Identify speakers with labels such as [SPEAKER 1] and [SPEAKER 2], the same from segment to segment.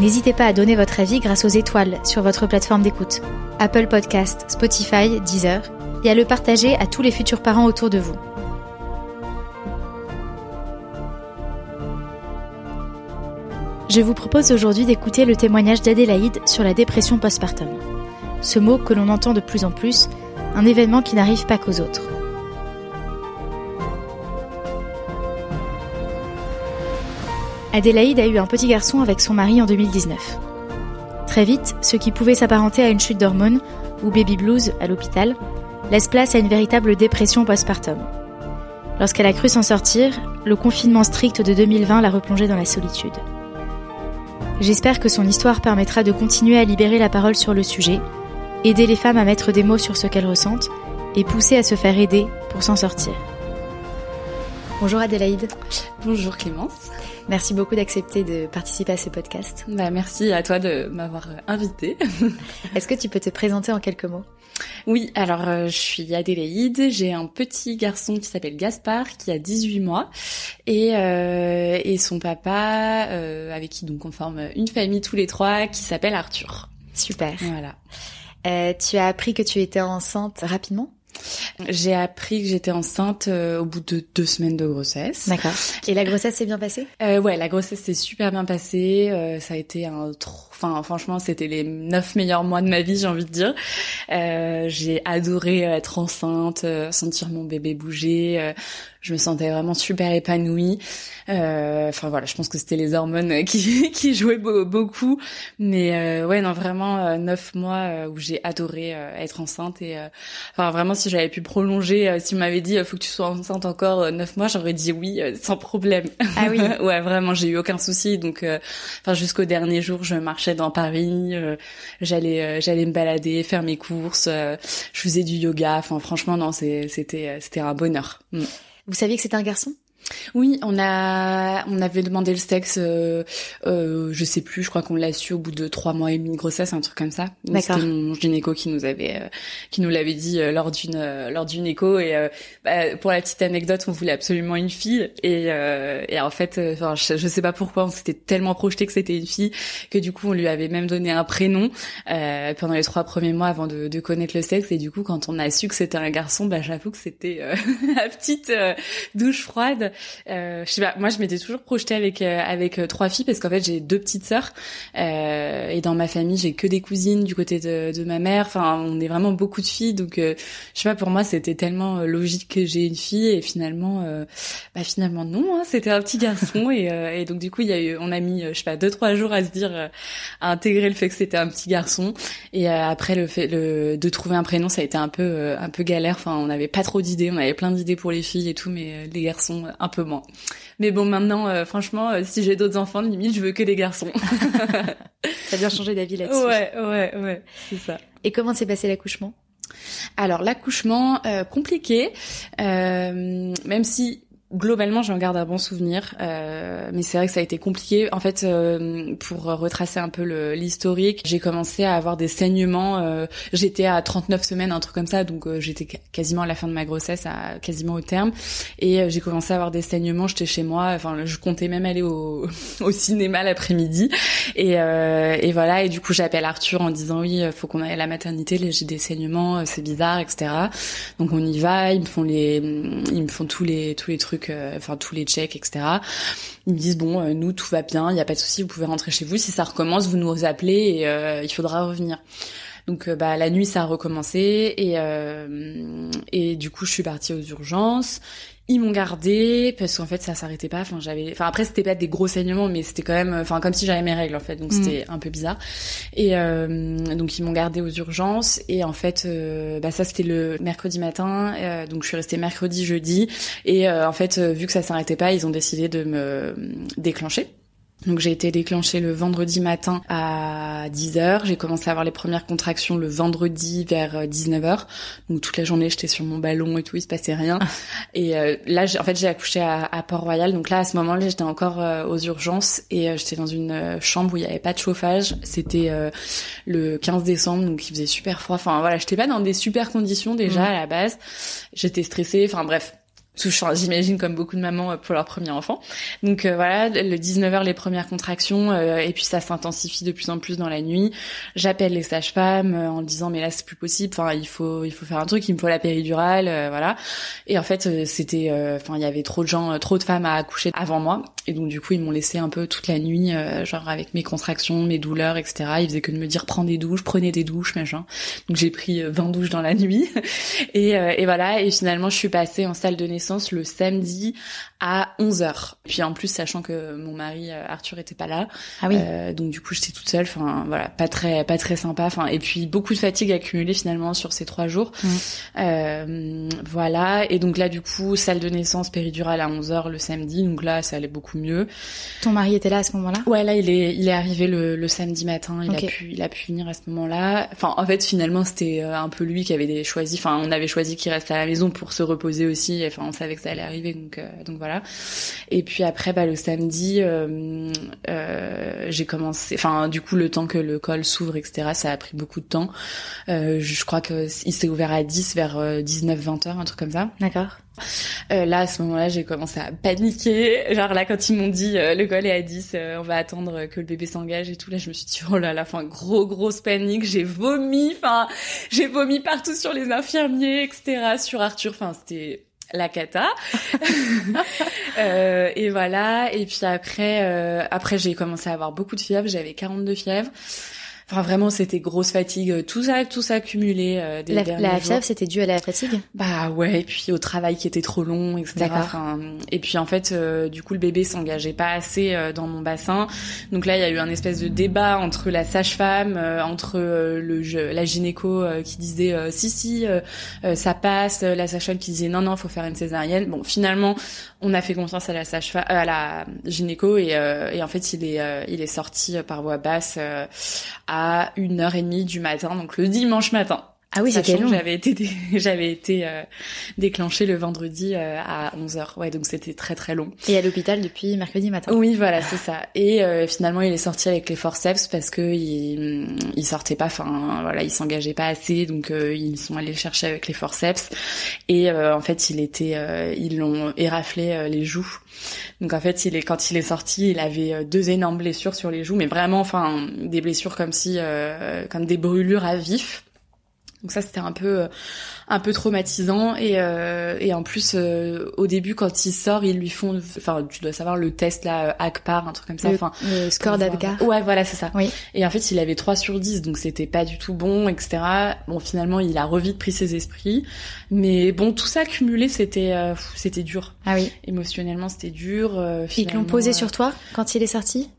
[SPEAKER 1] N'hésitez pas à donner votre avis grâce aux étoiles sur votre plateforme d'écoute, Apple Podcast, Spotify, Deezer, et à le partager à tous les futurs parents autour de vous. Je vous propose aujourd'hui d'écouter le témoignage d'Adélaïde sur la dépression postpartum. Ce mot que l'on entend de plus en plus, un événement qui n'arrive pas qu'aux autres. Adélaïde a eu un petit garçon avec son mari en 2019. Très vite, ce qui pouvait s'apparenter à une chute d'hormones ou baby blues à l'hôpital laisse place à une véritable dépression postpartum. Lorsqu'elle a cru s'en sortir, le confinement strict de 2020 l'a replongée dans la solitude. J'espère que son histoire permettra de continuer à libérer la parole sur le sujet, aider les femmes à mettre des mots sur ce qu'elles ressentent et pousser à se faire aider pour s'en sortir. Bonjour Adélaïde.
[SPEAKER 2] Bonjour Clémence.
[SPEAKER 1] Merci beaucoup d'accepter de participer à ce podcast.
[SPEAKER 2] Bah, merci à toi de m'avoir invité.
[SPEAKER 1] Est-ce que tu peux te présenter en quelques mots?
[SPEAKER 2] Oui, alors euh, je suis Adélaïde, j'ai un petit garçon qui s'appelle Gaspard qui a 18 mois et, euh, et son papa euh, avec qui donc on forme une famille tous les trois qui s'appelle Arthur.
[SPEAKER 1] Super.
[SPEAKER 2] Voilà.
[SPEAKER 1] Euh, tu as appris que tu étais enceinte rapidement?
[SPEAKER 2] J'ai appris que j'étais enceinte euh, au bout de deux semaines de grossesse.
[SPEAKER 1] D'accord. Et la grossesse s'est bien passée?
[SPEAKER 2] Euh, Ouais, la grossesse s'est super bien passée. Euh, ça a été un trop... Enfin, franchement, c'était les neuf meilleurs mois de ma vie, j'ai envie de dire. Euh, j'ai adoré être enceinte, sentir mon bébé bouger. je me sentais vraiment super épanouie. Enfin voilà, je pense que c'était les hormones qui, qui jouaient beaucoup. Mais ouais, non, vraiment neuf mois où j'ai adoré être enceinte et enfin vraiment si j'avais pu prolonger, euh, si on m'avait dit, faut que tu sois enceinte encore euh, neuf mois, j'aurais dit oui, euh, sans problème.
[SPEAKER 1] Ah oui.
[SPEAKER 2] ouais, vraiment, j'ai eu aucun souci. Donc, enfin, jusqu'au dernier jour, je marchais dans Paris, j'allais, j'allais me balader, faire mes courses, je faisais du yoga. Enfin, franchement, non, c'était, c'était un bonheur. Mm.
[SPEAKER 1] Vous saviez que c'était un garçon?
[SPEAKER 2] Oui, on a, on avait demandé le sexe, euh, euh, je sais plus, je crois qu'on l'a su au bout de trois mois et demi de grossesse, un truc comme ça. C'était mon gynéco qui nous avait, euh, qui nous l'avait dit euh, lors d'une, euh, lors d'une écho. Et bah, pour la petite anecdote, on voulait absolument une fille. Et, et en fait, enfin, je, je, sais pas pourquoi, on s'était tellement projeté que c'était une fille que du coup, on lui avait même donné un prénom pendant les trois premiers mois avant de, de, connaître le sexe. Et du coup, quand on a su que c'était un garçon, bah j'avoue que c'était la petite douche froide. Euh, je sais pas, moi je m'étais toujours projetée avec euh, avec euh, trois filles parce qu'en fait j'ai deux petites sœurs. Euh, et dans ma famille j'ai que des cousines du côté de, de ma mère. Enfin, on est vraiment beaucoup de filles, donc euh, je sais pas pour moi c'était tellement logique que j'ai une fille et finalement, bah finalement non, hein, c'était un petit garçon. Et, et donc du coup il y a eu, on a mis je sais pas deux trois jours à se dire à intégrer le fait que c'était un petit garçon. Et après le fait le de trouver un prénom ça a été un peu un peu galère. Enfin on n'avait pas trop d'idées, on avait plein d'idées pour les filles et tout, mais les garçons un peu moins. Mais bon, maintenant, euh, franchement, euh, si j'ai d'autres enfants, limite, je veux que des garçons.
[SPEAKER 1] T'as bien changé d'avis là-dessus.
[SPEAKER 2] Ouais, ouais, ouais, c'est ça.
[SPEAKER 1] Et comment s'est passé l'accouchement?
[SPEAKER 2] Alors l'accouchement euh, compliqué, même si globalement, j'en garde un bon souvenir, euh, mais c'est vrai que ça a été compliqué. En fait, euh, pour retracer un peu l'historique, j'ai commencé à avoir des saignements. Euh, j'étais à 39 semaines, un truc comme ça, donc euh, j'étais quasiment à la fin de ma grossesse, à, quasiment au terme, et euh, j'ai commencé à avoir des saignements. J'étais chez moi, enfin, je comptais même aller au, au cinéma l'après-midi, et, et voilà. Et du coup, j'appelle Arthur en disant oui, faut qu'on aille à la maternité. J'ai des saignements, c'est bizarre, etc. Donc on y va. Ils me font les, ils me font tous les tous les trucs euh, enfin tous les checks, etc. Ils me disent bon, euh, nous tout va bien, il n'y a pas de souci, vous pouvez rentrer chez vous. Si ça recommence, vous nous appelez et euh, il faudra revenir. Donc bah la nuit ça a recommencé et et du coup je suis partie aux urgences ils m'ont gardé parce qu'en fait ça s'arrêtait pas. Enfin j'avais enfin après c'était pas des gros saignements mais c'était quand même enfin comme si j'avais mes règles en fait. Donc mm. c'était un peu bizarre. Et euh, donc ils m'ont gardé aux urgences. Et en fait euh, bah ça c'était le mercredi matin. Euh, donc je suis restée mercredi jeudi. Et en fait vu que ça s'arrêtait pas ils ont décidé de me déclencher donc j'ai été déclenchée le vendredi matin à 10h. J'ai commencé à avoir les premières contractions le vendredi vers 19h. Euh, Donc toute la journée j'étais sur mon ballon et tout, il se passait rien. et euh, là en fait j'ai accouché à, Port-Royal. Donc là à ce moment-là j'étais encore euh, aux urgences et j'étais dans une chambre où il n'y avait pas de chauffage. C'était le 15 décembre donc il faisait super froid. Enfin voilà, j'étais pas dans des super conditions déjà mmh. à la base. J'étais stressée. Enfin bref, j'imagine comme beaucoup de mamans euh, pour leur premier enfant. Donc euh, voilà, le 19h les premières contractions euh, et puis ça s'intensifie de plus en plus dans la nuit. J'appelle les sages-femmes en disant mais là c'est plus possible, enfin il faut il faut faire un truc, il me faut la péridurale, voilà. Et en fait c'était enfin il y avait trop de gens, trop de femmes à accoucher avant moi et donc du coup ils m'ont laissé un peu toute la nuit genre avec mes contractions, mes douleurs, etc. Ils faisaient que de me dire prends des douches, prenez des douches, machin. Donc j'ai pris 20 douches dans la nuit et, et voilà et finalement je suis passée en salle de naissance le samedi à 11h. Puis en plus, sachant que mon mari euh, Arthur était pas là,
[SPEAKER 1] ah oui. Euh,
[SPEAKER 2] donc du coup j'étais toute seule. Enfin voilà, pas très pas très sympa. Enfin et puis beaucoup de fatigue accumulée finalement sur ces trois jours. Mmh. Euh, voilà. Et donc là du coup salle de naissance péridurale à 11h le samedi. Donc là ça allait beaucoup mieux.
[SPEAKER 1] Ton mari était là à ce moment-là?
[SPEAKER 2] Ouais là il est il est arrivé le, le samedi matin. Il a pu il a pu venir à ce moment-là. Enfin en fait finalement c'était euh, un peu lui qui avait choisi. Enfin on avait choisi qu'il reste à la maison pour se reposer aussi. Enfin on savait que ça allait arriver donc donc voilà. Et puis après, bah, le samedi, euh, euh, j'ai commencé. Enfin, du coup, le temps que le col s'ouvre, etc., ça a pris beaucoup de temps. Euh, je crois que il s'est ouvert à 10 vers 19-20 heures, un truc comme ça.
[SPEAKER 1] D'accord.
[SPEAKER 2] Euh, là, à ce moment-là, j'ai commencé à paniquer. Genre là, quand ils m'ont dit le col est à 10, on va attendre que le bébé s'engage et tout, là, je me suis dit, oh là là, enfin, gros, grosse panique. J'ai vomi, enfin, j'ai vomi partout sur les infirmiers, etc., sur Arthur. Enfin, c'était la cata. euh, et voilà. Et puis après, euh, après j'ai commencé à avoir beaucoup de fièvre. J'avais 42 fièvres. Enfin, vraiment, c'était grosse fatigue, tout ça, tout ça. Euh, des
[SPEAKER 1] la, la fièvre, c'était dû à la fatigue?
[SPEAKER 2] Bah ouais, et puis au travail qui était trop long, etc. Enfin, et puis en fait, euh, du coup, le bébé s'engageait pas assez euh, dans mon bassin. Donc là, il y a eu un espèce de débat entre la sage-femme, euh, entre le la gynéco qui disait si si, ça passe, la sage-femme qui disait non non, faut faire une césarienne. Bon, finalement, on a fait confiance à la sage-femme, à la gynéco, et, et en fait, il est il est sorti par voie basse à à une heure et demie du matin, donc le dimanche matin.
[SPEAKER 1] Ah oui, c'était long.
[SPEAKER 2] J'avais été j'avais été euh, déclenchée le vendredi euh, à 11h. Ouais, donc c'était très très long.
[SPEAKER 1] Et à l'hôpital depuis mercredi matin.
[SPEAKER 2] Oui, voilà, c'est ça. Et euh, finalement, il est sorti avec les forceps parce que il, il sortait pas enfin voilà, il s'engageait pas assez donc ils sont allés le chercher avec les forceps et en fait, il était ils l'ont éraflé les joues. Donc en fait, il est quand il est sorti, il avait deux énormes blessures sur les joues mais vraiment enfin des blessures comme si comme des brûlures à vif. Donc ça c'était un peu euh, un peu traumatisant. Et euh, et en plus euh, au début quand il sort ils lui font enfin tu dois savoir le test là ACPAR un truc comme ça enfin
[SPEAKER 1] le score d'ACPAR
[SPEAKER 2] ouais voilà c'est ça.
[SPEAKER 1] Oui.
[SPEAKER 2] Et en fait il avait 3 sur 10 donc c'était pas du tout bon etc bon finalement il a revite pris ses esprits. Mais bon tout ça cumulé c'était c'était dur.
[SPEAKER 1] Ah oui.
[SPEAKER 2] Émotionnellement c'était dur
[SPEAKER 1] ils l'ont posé sur toi quand il est sorti?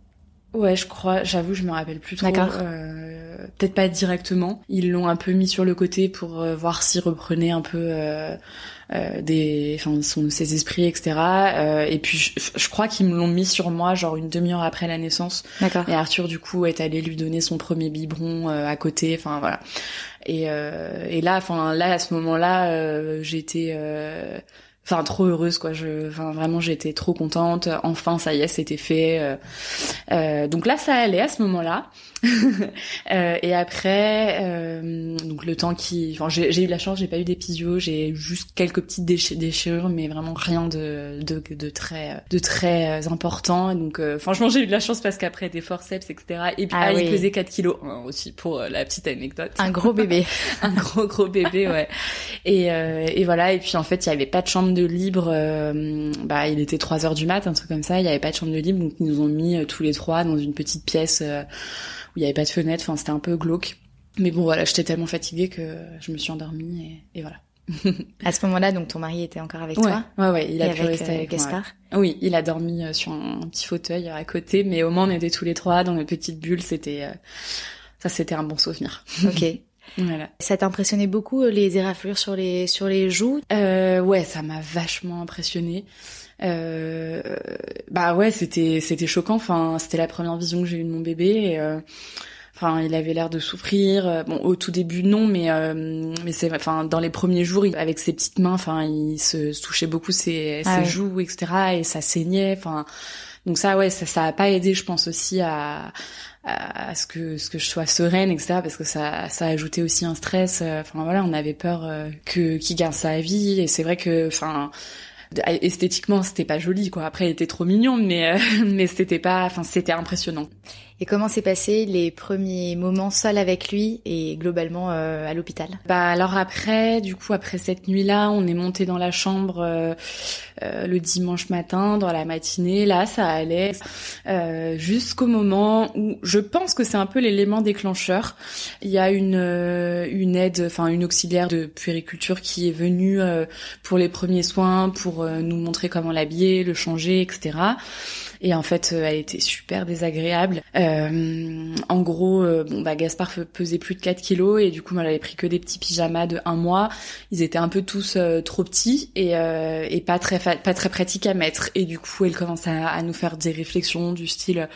[SPEAKER 2] Ouais, je crois, j'avoue, je me rappelle plus trop.
[SPEAKER 1] D'accord.
[SPEAKER 2] Peut-être pas directement. Ils l'ont un peu mis sur le côté pour euh, voir s'il reprenait un peu euh, euh des, enfin, son, ses esprits, etc. Euh, et puis, je, je crois qu'ils me l'ont mis sur moi, genre une demi-heure après la naissance.
[SPEAKER 1] D'accord.
[SPEAKER 2] Et Arthur, du coup, est allé lui donner son premier biberon à côté. Enfin, voilà. Et, et là, enfin, là, à ce moment-là, j'étais enfin trop heureuse quoi. Je enfin vraiment j'étais trop contente. Enfin ça y est c'était fait. Euh, euh, donc là ça allait à ce moment-là. Euh, et après, donc le temps qui, enfin j'ai eu la chance, j'ai pas eu d'épisio, j'ai juste quelques petites déchirures, mais vraiment rien de de, de très de très important. Donc euh, franchement j'ai eu de la chance parce qu'après des forceps etc. Et puis ah, ah il pesait 4 kilos aussi pour euh, la petite anecdote.
[SPEAKER 1] Un gros bébé,
[SPEAKER 2] un gros gros bébé ouais. Et et voilà et puis en fait il y avait pas de chambre de libre, bah il était 3 heures du mat, un truc comme ça, il y avait pas de chambre de libre donc ils nous ont mis tous les trois dans une petite pièce où il y avait pas de fenêtre. Enfin, c'était un peu glauque. Mais bon, voilà, j'étais tellement fatiguée que je me suis endormie et, et voilà.
[SPEAKER 1] à ce moment-là, donc ton mari était encore avec toi
[SPEAKER 2] Ouais, ouais, il a pu
[SPEAKER 1] avec,
[SPEAKER 2] rester avec. Moi. Oui, il a dormi sur un, petit fauteuil à côté, mais au moins on était tous les trois dans une petite bulle. C'était ça, c'était un bon souvenir.
[SPEAKER 1] Ok.
[SPEAKER 2] Voilà.
[SPEAKER 1] Ça t'a impressionné beaucoup les éraflures sur les sur les joues?
[SPEAKER 2] Euh, Ouais, ça m'a vachement impressionné. Euh, bah ouais, c'était c'était choquant. Enfin, c'était la première vision que j'ai eue de mon bébé. Et, euh, Enfin, il avait l'air de souffrir. Bon, au tout début, non, mais euh, mais c'est, enfin, dans les premiers jours, avec ses petites mains, enfin, il se, touchait beaucoup ses, ah ses ouais. joues, etc. Et ça saignait. Enfin, donc ça, ouais, ça, ça a pas aidé, je pense aussi à, à ce que ce que je sois sereine, etc. Parce que ça, ça a ajouté aussi un stress. Enfin voilà, on avait peur que qu'il garde sa vie. Et c'est vrai que, enfin esthétiquement c'était pas joli quoi après il était trop mignon mais euh, mais c'était pas enfin c'était impressionnant
[SPEAKER 1] et comment s'est passé les premiers moments seuls avec lui et globalement euh, à l'hôpital?
[SPEAKER 2] Bah alors après, du coup après cette nuit-là, on est monté dans la chambre euh, euh, le dimanche matin, dans la matinée. Là, ça allait euh, jusqu'au moment où je pense que c'est un peu l'élément déclencheur. Il y a une une aide, enfin une auxiliaire de puériculture qui est venue pour les premiers soins, pour nous montrer comment l'habiller, le changer, etc. Et en fait, euh, elle était super désagréable. Euh, en gros, euh, bon bah Gaspard pesait plus de 4 kilos et du coup, moi, j'avais pris que des petits pyjamas de un mois. Ils étaient un peu tous trop petits et, et pas très pas très pratiques à mettre. Et du coup, elle commence à, nous faire des réflexions du style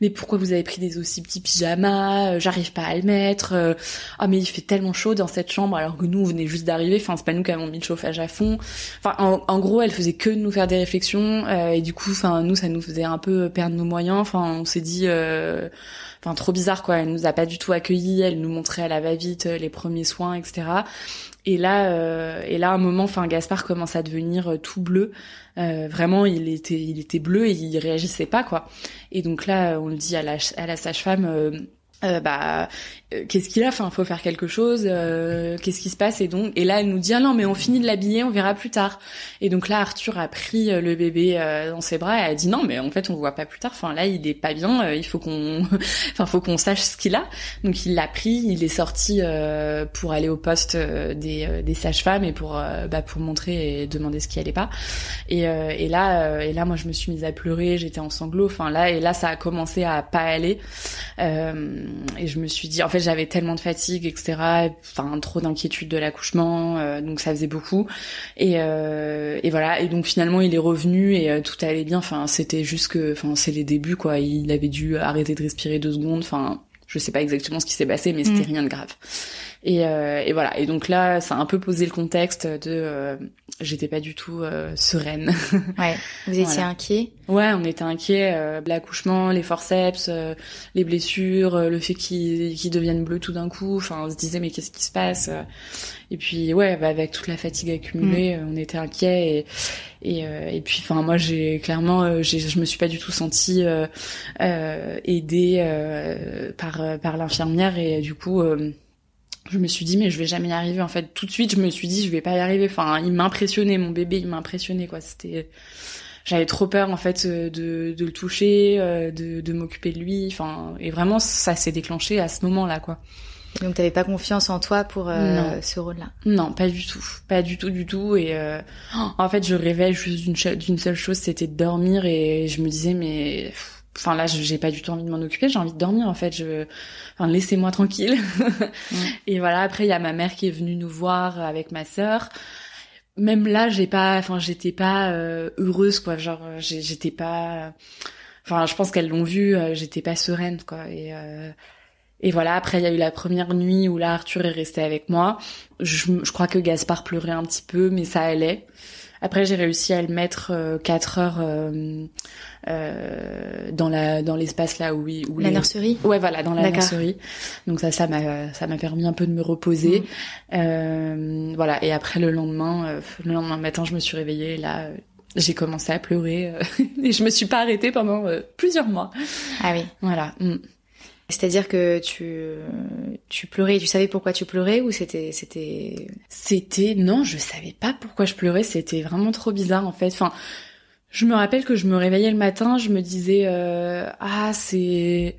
[SPEAKER 2] mais pourquoi vous avez pris des aussi petits pyjamas? J'arrive pas à le mettre. Ah mais il fait tellement chaud dans cette chambre alors que nous on venait juste d'arriver. Enfin c'est pas nous qui avons mis le chauffage à fond. Enfin en, gros elle faisait que de nous faire des réflexions et du coup enfin nous ça nous faisait un peu perdre nos moyens. Enfin, on s'est dit, euh, enfin trop bizarre quoi. Elle nous a pas du tout accueillis. Elle nous montrait à la va-vite euh, les premiers soins, etc. Et là, euh, et là, à un moment, enfin, Gaspard commence à devenir tout bleu. vraiment, il était, il était bleu et il réagissait pas quoi. Et donc là, on le dit à la, à la sage-femme. Euh, bah euh, qu'est-ce qu'il a enfin faut faire quelque chose euh, qu'est-ce qui se passe et donc et là elle nous dit ah non mais on finit de l'habiller on verra plus tard. Et donc là Arthur a pris le bébé dans ses bras et a dit non mais en fait on voit pas plus tard. Enfin là il est pas bien il faut qu'on enfin faut qu'on sache ce qu'il a. Donc il l'a pris il est sorti pour aller au poste des, des sages-femmes et pour bah pour montrer et demander ce qui allait pas. Et, et là et là moi je me suis mise à pleurer j'étais en sanglots. Enfin là et là ça a commencé à pas aller et je me suis dit, en fait, j'avais tellement de fatigue, etc. Enfin, trop d'inquiétude de l'accouchement, euh, donc ça faisait beaucoup. Et, euh, et voilà. Et donc finalement, il est revenu et euh, tout allait bien. Enfin, c'était juste que, enfin, c'est les débuts, quoi. Il avait dû arrêter de respirer deux secondes. Enfin, je sais pas exactement ce qui s'est passé, mais c'était mm. rien de grave. Et, euh, et, voilà. Et donc là, ça a un peu posé le contexte de, euh, j'étais pas du tout euh, sereine.
[SPEAKER 1] ouais. Vous étiez voilà. inquiet?
[SPEAKER 2] Ouais, on était inquiet. Euh, l'accouchement, les forceps, euh, les blessures, le fait qu'ils qu'ils deviennent bleus tout d'un coup. Enfin, on se disait mais qu'est-ce qui se passe? Et puis ouais, bah, avec toute la fatigue accumulée, mm. on était inquiet. Et et, et puis enfin moi j'ai clairement, je me suis pas du tout sentie aidée par par l'infirmière et du coup je me suis dit mais je vais jamais y arriver en fait. Tout de suite je me suis dit je vais pas y arriver. Enfin il m'impressionnait mon bébé il m'impressionnait quoi. C'était j'avais trop peur en fait euh, de, de le toucher euh, de, de m'occuper de lui. Enfin et vraiment ça s'est déclenché à ce moment là quoi.
[SPEAKER 1] Donc t'avais pas confiance en toi pour euh, ce rôle-là?
[SPEAKER 2] Non, pas du tout, pas du tout, du tout. Et euh, en fait, je rêvais juste d'une seule chose, c'était de dormir. Et je me disais, mais enfin là j'ai pas du tout envie de m'en occuper j'ai envie de dormir en fait je enfin laissez-moi tranquille et voilà après il y a ma mère qui est venue nous voir avec ma sœur même là j'ai pas enfin j'étais pas euh, heureuse quoi genre j'étais pas enfin je pense qu'elles l'ont vu euh, j'étais pas sereine quoi et euh, et voilà, après il y a eu la première nuit où là Arthur est resté avec moi. Je, je crois que Gaspard pleurait un petit peu, mais ça allait. Après, j'ai réussi à le mettre euh, 4 heures euh, euh, dans la dans l'espace là où, où
[SPEAKER 1] la nurserie?
[SPEAKER 2] Ouais, voilà, dans la nurserie. Donc ça, ça m'a ça m'a permis un peu de me reposer. Mm. Euh, voilà. Et après le lendemain, euh, le lendemain matin, je me suis réveillée. Et là, j'ai commencé à pleurer et je me suis pas arrêtée pendant plusieurs mois.
[SPEAKER 1] Ah oui.
[SPEAKER 2] Voilà. Mm.
[SPEAKER 1] C'est-à-dire que tu tu pleurais, tu savais pourquoi tu pleurais ou c'était c'était
[SPEAKER 2] c'était non, je savais pas pourquoi je pleurais, c'était vraiment trop bizarre en fait. Enfin, je me rappelle que je me réveillais le matin, je me disais euh, ah, c'est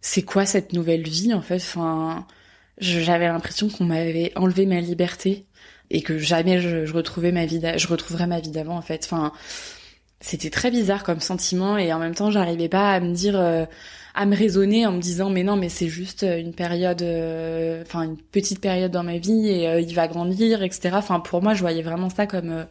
[SPEAKER 2] c'est quoi cette nouvelle vie en fait? Enfin, j'avais l'impression qu'on m'avait enlevé ma liberté et que jamais je, retrouvais ma vie, je retrouverais ma vie d'avant en fait. Enfin, c'était très bizarre comme sentiment et en même temps, j'arrivais pas à me dire à me raisonner en me disant mais non mais c'est juste euh, une période euh, enfin une petite période dans ma vie et euh, il va grandir etc enfin pour moi je voyais vraiment ça comme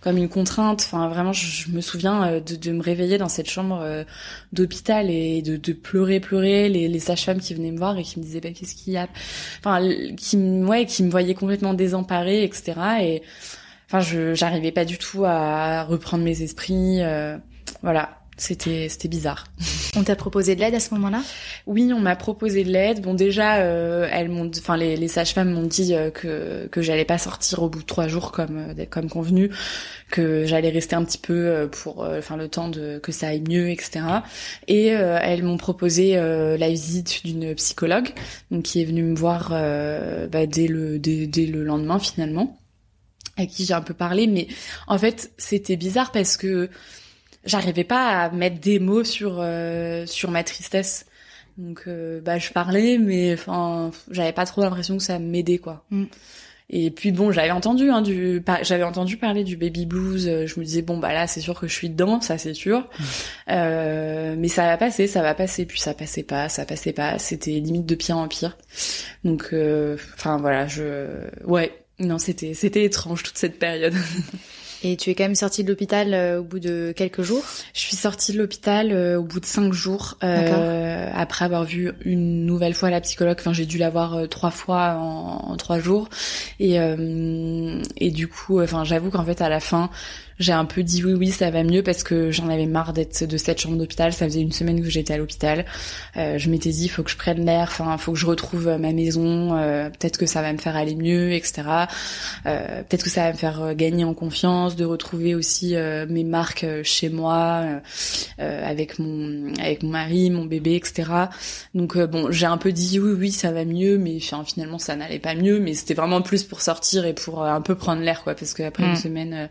[SPEAKER 2] comme une contrainte. Enfin vraiment je, me souviens de, de, me réveiller dans cette chambre d'hôpital et de, de, pleurer pleurer les, les sages-femmes qui venaient me voir et qui me disaient bah, qu'est-ce qu'il y a? Enfin qui ouais qui me voyaient complètement désemparée etc et enfin je j'arrivais pas du tout à reprendre mes esprits voilà c'était c'était bizarre.
[SPEAKER 1] On t'a proposé de l'aide à ce moment-là?
[SPEAKER 2] Oui, on m'a proposé de l'aide. Bon déjà, euh, elles m'ont, enfin les, les sages-femmes m'ont dit euh, que que j'allais pas sortir au bout de trois jours comme euh, comme convenu, que j'allais rester un petit peu pour, enfin le temps de que ça aille mieux, etc. Et elles m'ont proposé la visite d'une psychologue, donc qui est venue me voir bah, dès le dès, dès le lendemain finalement, à qui j'ai un peu parlé. Mais en fait, c'était bizarre parce que j'arrivais pas à mettre des mots sur euh, sur ma tristesse. Donc euh, bah je parlais mais enfin j'avais pas trop l'impression que ça m'aidait quoi. Mm. Et puis bon, j'avais entendu hein, du j'avais entendu parler du baby blues, euh, je me disais bon bah là c'est sûr que je suis dedans, ça c'est sûr. Mm. Euh, mais ça va passer, ça va passer puis ça passait pas, ça passait pas, c'était limite de pire en pire. Donc enfin voilà, je ouais, non, c'était c'était étrange toute cette période.
[SPEAKER 1] Et tu es quand même sortie de l'hôpital euh, au bout de quelques jours?
[SPEAKER 2] Je suis sortie de l'hôpital euh, au bout de cinq jours, euh, après avoir vu une nouvelle fois la psychologue. Enfin, j'ai dû la voir euh, trois fois en, en, trois jours. Et, et du coup, enfin, j'avoue qu'en fait, à la fin, j'ai un peu dit oui oui ça va mieux parce que j'en avais marre d'être de cette chambre d'hôpital. Ça faisait une semaine que j'étais à l'hôpital. Euh, je m'étais dit faut que je prenne l'air enfin faut que je retrouve ma maison euh, peut-être que ça va me faire aller mieux etc euh, peut-être que ça va me faire gagner en confiance de retrouver aussi euh, mes marques euh, chez moi avec mon avec mon mari mon bébé etc donc bon j'ai un peu dit oui oui ça va mieux mais finalement ça n'allait pas mieux. Mais c'était vraiment plus pour sortir et pour un peu prendre l'air quoi parce qu'après une mm. semaine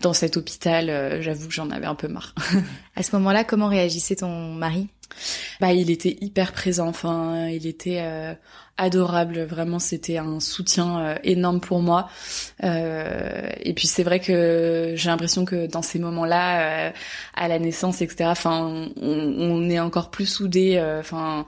[SPEAKER 2] dans cet hôpital, euh, j'avoue que j'en avais un peu marre.
[SPEAKER 1] à ce moment-là, comment réagissait ton mari?
[SPEAKER 2] Bah, il était hyper présent. Enfin, il était euh, adorable. Vraiment, c'était un soutien euh, énorme pour moi. et puis c'est vrai que j'ai l'impression que dans ces moments-là, à la naissance, etc. Enfin, on, on est encore plus soudés. Enfin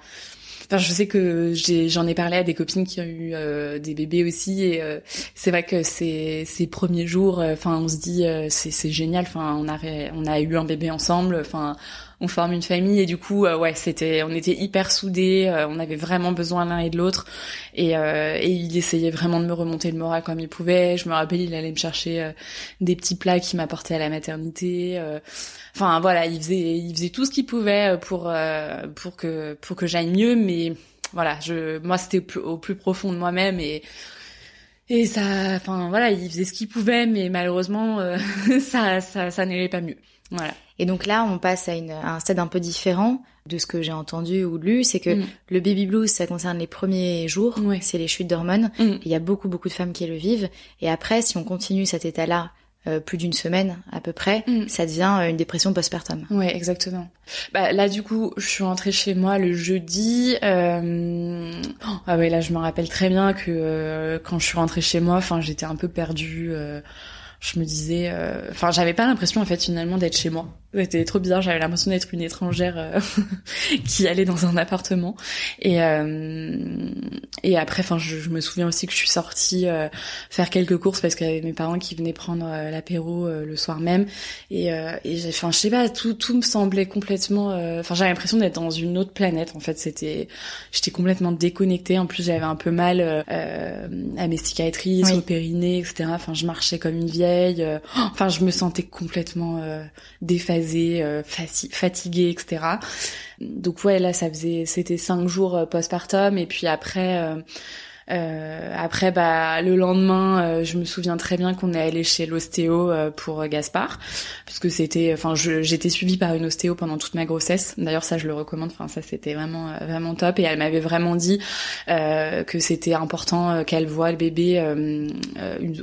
[SPEAKER 2] je sais que j'en ai, parlé à des copines qui ont eu euh, des bébés aussi, et euh, c'est vrai que ces, ces premiers jours, euh, enfin, on se dit c'est génial. Enfin, on a on a eu un bébé ensemble. Enfin, on forme une famille et du coup euh, ouais c'était on était hyper soudés euh, on avait vraiment besoin l'un et de l'autre. Et, euh, et il essayait vraiment de me remonter le moral comme il pouvait. Je me rappelle il allait me chercher des petits plats qu'il m'apportait à la maternité enfin voilà il faisait il faisait tout ce qu'il pouvait pour pour que pour que j'aille mieux. Mais voilà je moi c'était au, plus profond de moi-même et et ça enfin voilà il faisait ce qu'il pouvait mais malheureusement ça ça ça n'allait pas mieux voilà
[SPEAKER 1] et donc là, on passe à, une, un stade un peu différent de ce que j'ai entendu ou lu, c'est que mm. le baby blues, ça concerne les premiers jours, c'est les chutes d'hormones. Mm. Il y a beaucoup, beaucoup de femmes qui le vivent. Et après, si on continue cet état-là euh, plus d'une semaine à peu près, mm. ça devient euh, une dépression postpartum.
[SPEAKER 2] Ouais, exactement. Bah là du coup, je suis rentrée chez moi le jeudi. Euh... Ah ouais, là je me rappelle très bien que euh, quand je suis rentrée chez moi, enfin j'étais un peu perdue. Je me disais, enfin j'avais pas l'impression en fait finalement d'être chez moi. C'était trop bizarre, j'avais l'impression d'être une étrangère euh, qui allait dans un appartement. Et euh, et après, enfin, je, me souviens aussi que je suis sortie euh, faire quelques courses parce qu'il y avait mes parents qui venaient prendre l'apéro le soir même. Et et j'ai, enfin, je sais pas, tout tout me semblait complètement. Enfin, j'avais l'impression d'être dans une autre planète. En fait, c'était, j'étais complètement déconnectée. En plus, j'avais un peu mal à mes cicatrices, au périnée, etc. Enfin, je marchais comme une vieille. Enfin, je me sentais complètement déphasée euh, fatiguée, etc. Donc ouais, là, ça faisait, c'était cinq jours euh, postpartum, et puis après, euh, Euh, après, bah, le lendemain, euh, je me souviens très bien qu'on est allé chez l'ostéo euh, pour Gaspard, puisque c'était, enfin, j'étais suivie par une ostéo pendant toute ma grossesse. D'ailleurs, ça, je le recommande. Enfin, ça, c'était vraiment, vraiment top. Et elle m'avait vraiment dit que c'était important qu'elle voit le bébé, une,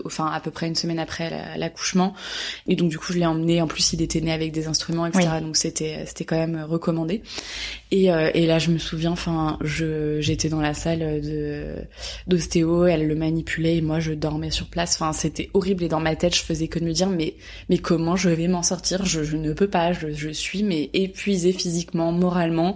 [SPEAKER 2] enfin, à peu près une semaine après l'accouchement. Et donc, du coup, je l'ai emmené. En plus, il était né avec des instruments, etc. Donc, c'était, c'était quand même recommandé. Et, et là, je me souviens, enfin, je, j'étais dans la salle de d'ostéo, elle le manipulait et moi je dormais sur place. Enfin, c'était horrible et dans ma tête, je faisais que de me dire mais mais comment je vais m'en sortir? Je, je, ne peux pas. Je, je suis mais épuisée physiquement, moralement.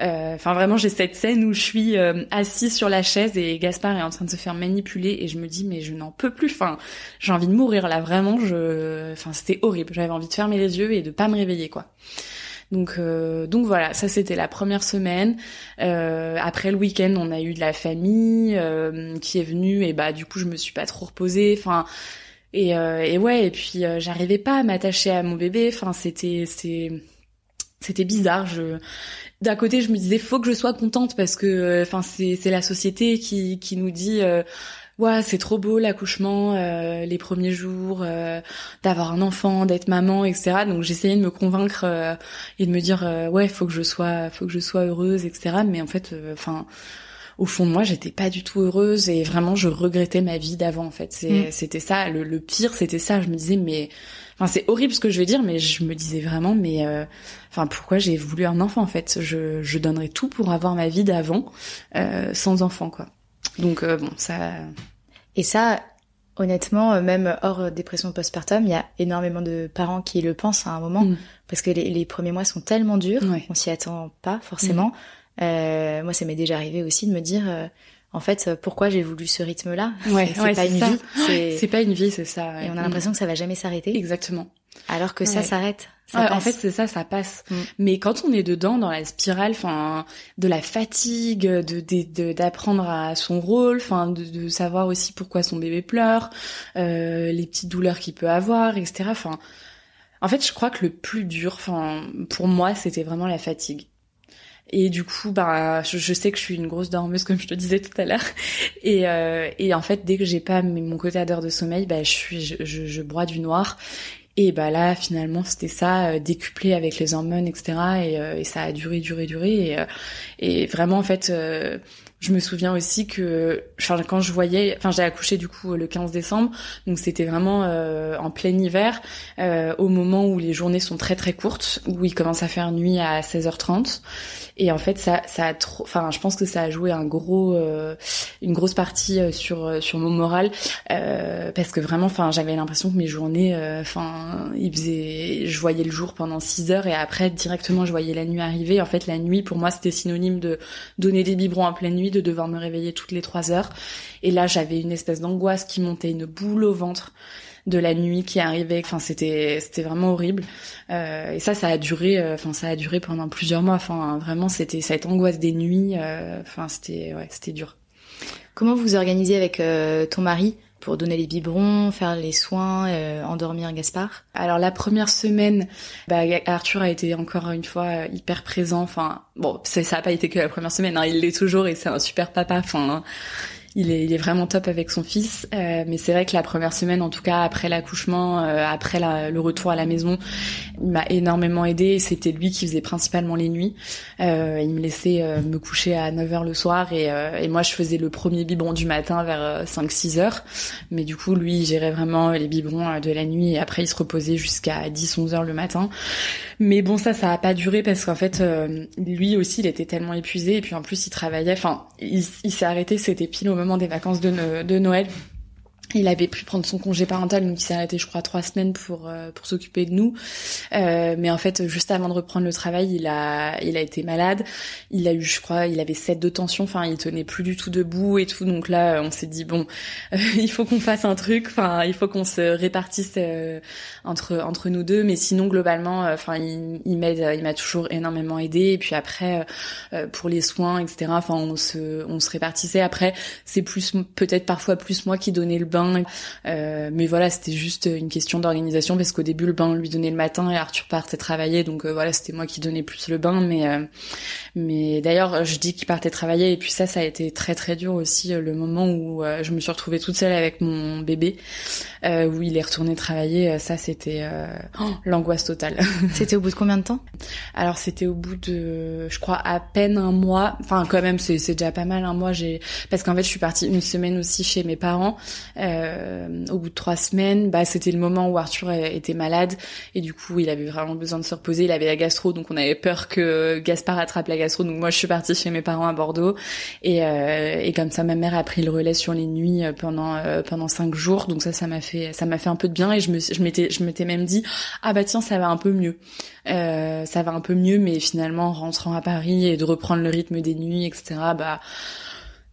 [SPEAKER 2] Euh, enfin vraiment, j'ai cette scène où je suis euh, assise sur la chaise et Gaspard est en train de se faire manipuler et je me dis mais je n'en peux plus. Enfin, j'ai envie de mourir là. Vraiment, je, enfin c'était horrible. J'avais envie de fermer les yeux et de pas me réveiller quoi. Donc euh, donc voilà, ça c'était la première semaine. Euh, après le week-end, on a eu de la famille euh, qui est venue et bah du coup je me suis pas trop reposée. Enfin et, et ouais et puis j'arrivais pas à m'attacher à mon bébé. Enfin c'était c'est c'était bizarre. Je d'un côté je me disais faut que je sois contente parce que enfin c'est c'est la société qui qui nous dit ouais c'est trop beau l'accouchement euh, les premiers jours euh, d'avoir un enfant d'être maman etc donc j'essayais de me convaincre euh, et de me dire ouais faut que je sois faut que je sois heureuse etc mais en fait enfin au fond de moi j'étais pas du tout heureuse et vraiment je regrettais ma vie d'avant en fait. Mm. c'était ça. Le, le pire c'était ça. Je me disais mais enfin c'est horrible ce que je veux dire mais je me disais vraiment mais enfin pourquoi j'ai voulu un enfant en fait? Je je donnerais tout pour avoir ma vie d'avant sans enfant quoi donc euh, bon, ça.
[SPEAKER 1] Et ça, honnêtement, euh, même hors dépression postpartum, il y a énormément de parents qui le pensent à un moment, mm. parce que les, premiers mois sont tellement durs, on s'y attend pas forcément. Mm. Euh, moi, ça m'est déjà arrivé aussi de me dire, en fait, pourquoi j'ai voulu ce rythme-là?
[SPEAKER 2] Ouais, C'est pas, une vie. C'est pas une vie, c'est ça.
[SPEAKER 1] Et on a l'impression que ça va jamais s'arrêter.
[SPEAKER 2] Exactement.
[SPEAKER 1] Alors que ça s'arrête
[SPEAKER 2] en fait, c'est ça, ça passe. Mm. Mais quand on est dedans, dans la spirale, enfin, de la fatigue, de d'apprendre à son rôle, enfin, de, savoir aussi pourquoi son bébé pleure, euh, les petites douleurs qu'il peut avoir, etc. Enfin, en fait, je crois que le plus dur, enfin, pour moi, c'était vraiment la fatigue. Et du coup, bah, je, sais que je suis une grosse dormeuse, comme je te disais tout à l'heure. Et, euh, et en fait, dès que j'ai pas mon côté à d'heure de sommeil, bah, je suis, je, je, je broie du noir. Et bah là, finalement, c'était ça, euh, décuplé avec les hormones, etc. Et, euh, et, ça a duré, duré, duré. Et, euh, et vraiment, en fait, je me souviens aussi que, quand je voyais, enfin, j'ai accouché du coup le 15 décembre, donc c'était vraiment euh, en plein hiver, euh, au moment où les journées sont très très courtes, où il commence à faire nuit à 16h30, et en fait ça, ça a trop, enfin, je pense que ça a joué un gros, euh, une grosse partie sur sur mon moral, parce que vraiment, enfin, j'avais l'impression que mes journées, enfin, il faisait, je voyais le jour pendant 6 heures et après directement je voyais la nuit arriver. En fait, la nuit pour moi c'était synonyme de donner des biberons en pleine nuit de devoir me réveiller toutes les trois heures. Et là, j'avais une espèce d'angoisse qui montait, une boule au ventre de la nuit qui arrivait. Enfin, c'était c'était vraiment horrible. Euh, et ça, ça a duré. Euh, enfin, ça a duré pendant plusieurs mois. Enfin, vraiment, c'était cette angoisse des nuits. Euh, enfin, c'était ouais, c'était dur.
[SPEAKER 1] Comment vous organisez avec ton mari? Pour donner les biberons, faire les soins, euh, endormir Gaspard
[SPEAKER 2] Alors la première semaine, bah, Arthur a été encore une fois euh, hyper présent. Enfin, bon, ça n'a pas été que la première semaine, hein, il l'est toujours et c'est un super papa. Enfin, il est, il est vraiment top avec son fils. Euh, mais c'est vrai que la première semaine, en tout cas après l'accouchement, euh, après le retour à la maison, il m'a énormément aidé. C'était lui qui faisait principalement les nuits. Euh, il me laissait euh, me coucher à 9h le soir et, euh, et, moi je faisais le premier biberon du matin vers 5-6 heures. Mais du coup, lui, il gérait vraiment les biberons de la nuit et après il se reposait jusqu'à 10-11 heures le matin. Mais bon, ça, ça a pas duré parce qu'en fait, lui aussi, il était tellement épuisé et puis en plus, il travaillait. Enfin, il s'est arrêté, c'était pile au moment des vacances de, Noël il avait pu prendre son congé parental, donc il s'est arrêté, je crois, trois semaines pour euh, pour s'occuper de nous. Euh, mais en fait, juste avant de reprendre le travail, il a il a été malade. Il a eu, je crois, il avait 7 de tension. Enfin, il tenait plus du tout debout et tout. Donc là, on s'est dit bon, euh, il faut qu'on fasse un truc. Enfin, il faut qu'on se répartisse euh, entre entre nous deux. Mais sinon, globalement, enfin, il, il m'aide, il m'a toujours énormément aidé. Et puis après, pour les soins, etc. Enfin, on se on se répartissait. Après, c'est plus peut-être parfois plus moi qui donnais le bain bain. mais voilà, c'était juste une question d'organisation parce qu'au début le bain lui donnait le matin et Arthur partait travailler, donc voilà, c'était moi qui donnais plus le bain. Mais mais d'ailleurs, je dis qu'il partait travailler et puis ça, ça a été très très dur aussi le moment où je me suis retrouvée toute seule avec mon bébé, où il est retourné travailler. Ça, c'était oh, l'angoisse totale.
[SPEAKER 1] C'était au bout de combien de temps?
[SPEAKER 2] Alors c'était au bout de, je crois, à peine un mois. Enfin, quand même, c'est déjà pas mal un mois. J'ai parce qu'en fait, je suis partie une semaine aussi chez mes parents. Euh, au bout de trois semaines, bah c'était le moment où Arthur était malade et du coup, il avait vraiment besoin de se reposer. Il avait la gastro, donc on avait peur que Gaspard attrape la gastro. Donc moi, je suis partie chez mes parents à Bordeaux et, euh, et comme ça, ma mère a pris le relais sur les nuits pendant euh, pendant cinq jours. Donc ça, ça m'a fait ça m'a fait un peu de bien et je me je m'étais je m'étais même dit ah bah tiens, ça va un peu mieux. Euh, ça va un peu mieux, mais finalement, en rentrant à Paris et de reprendre le rythme des nuits, etc., bah,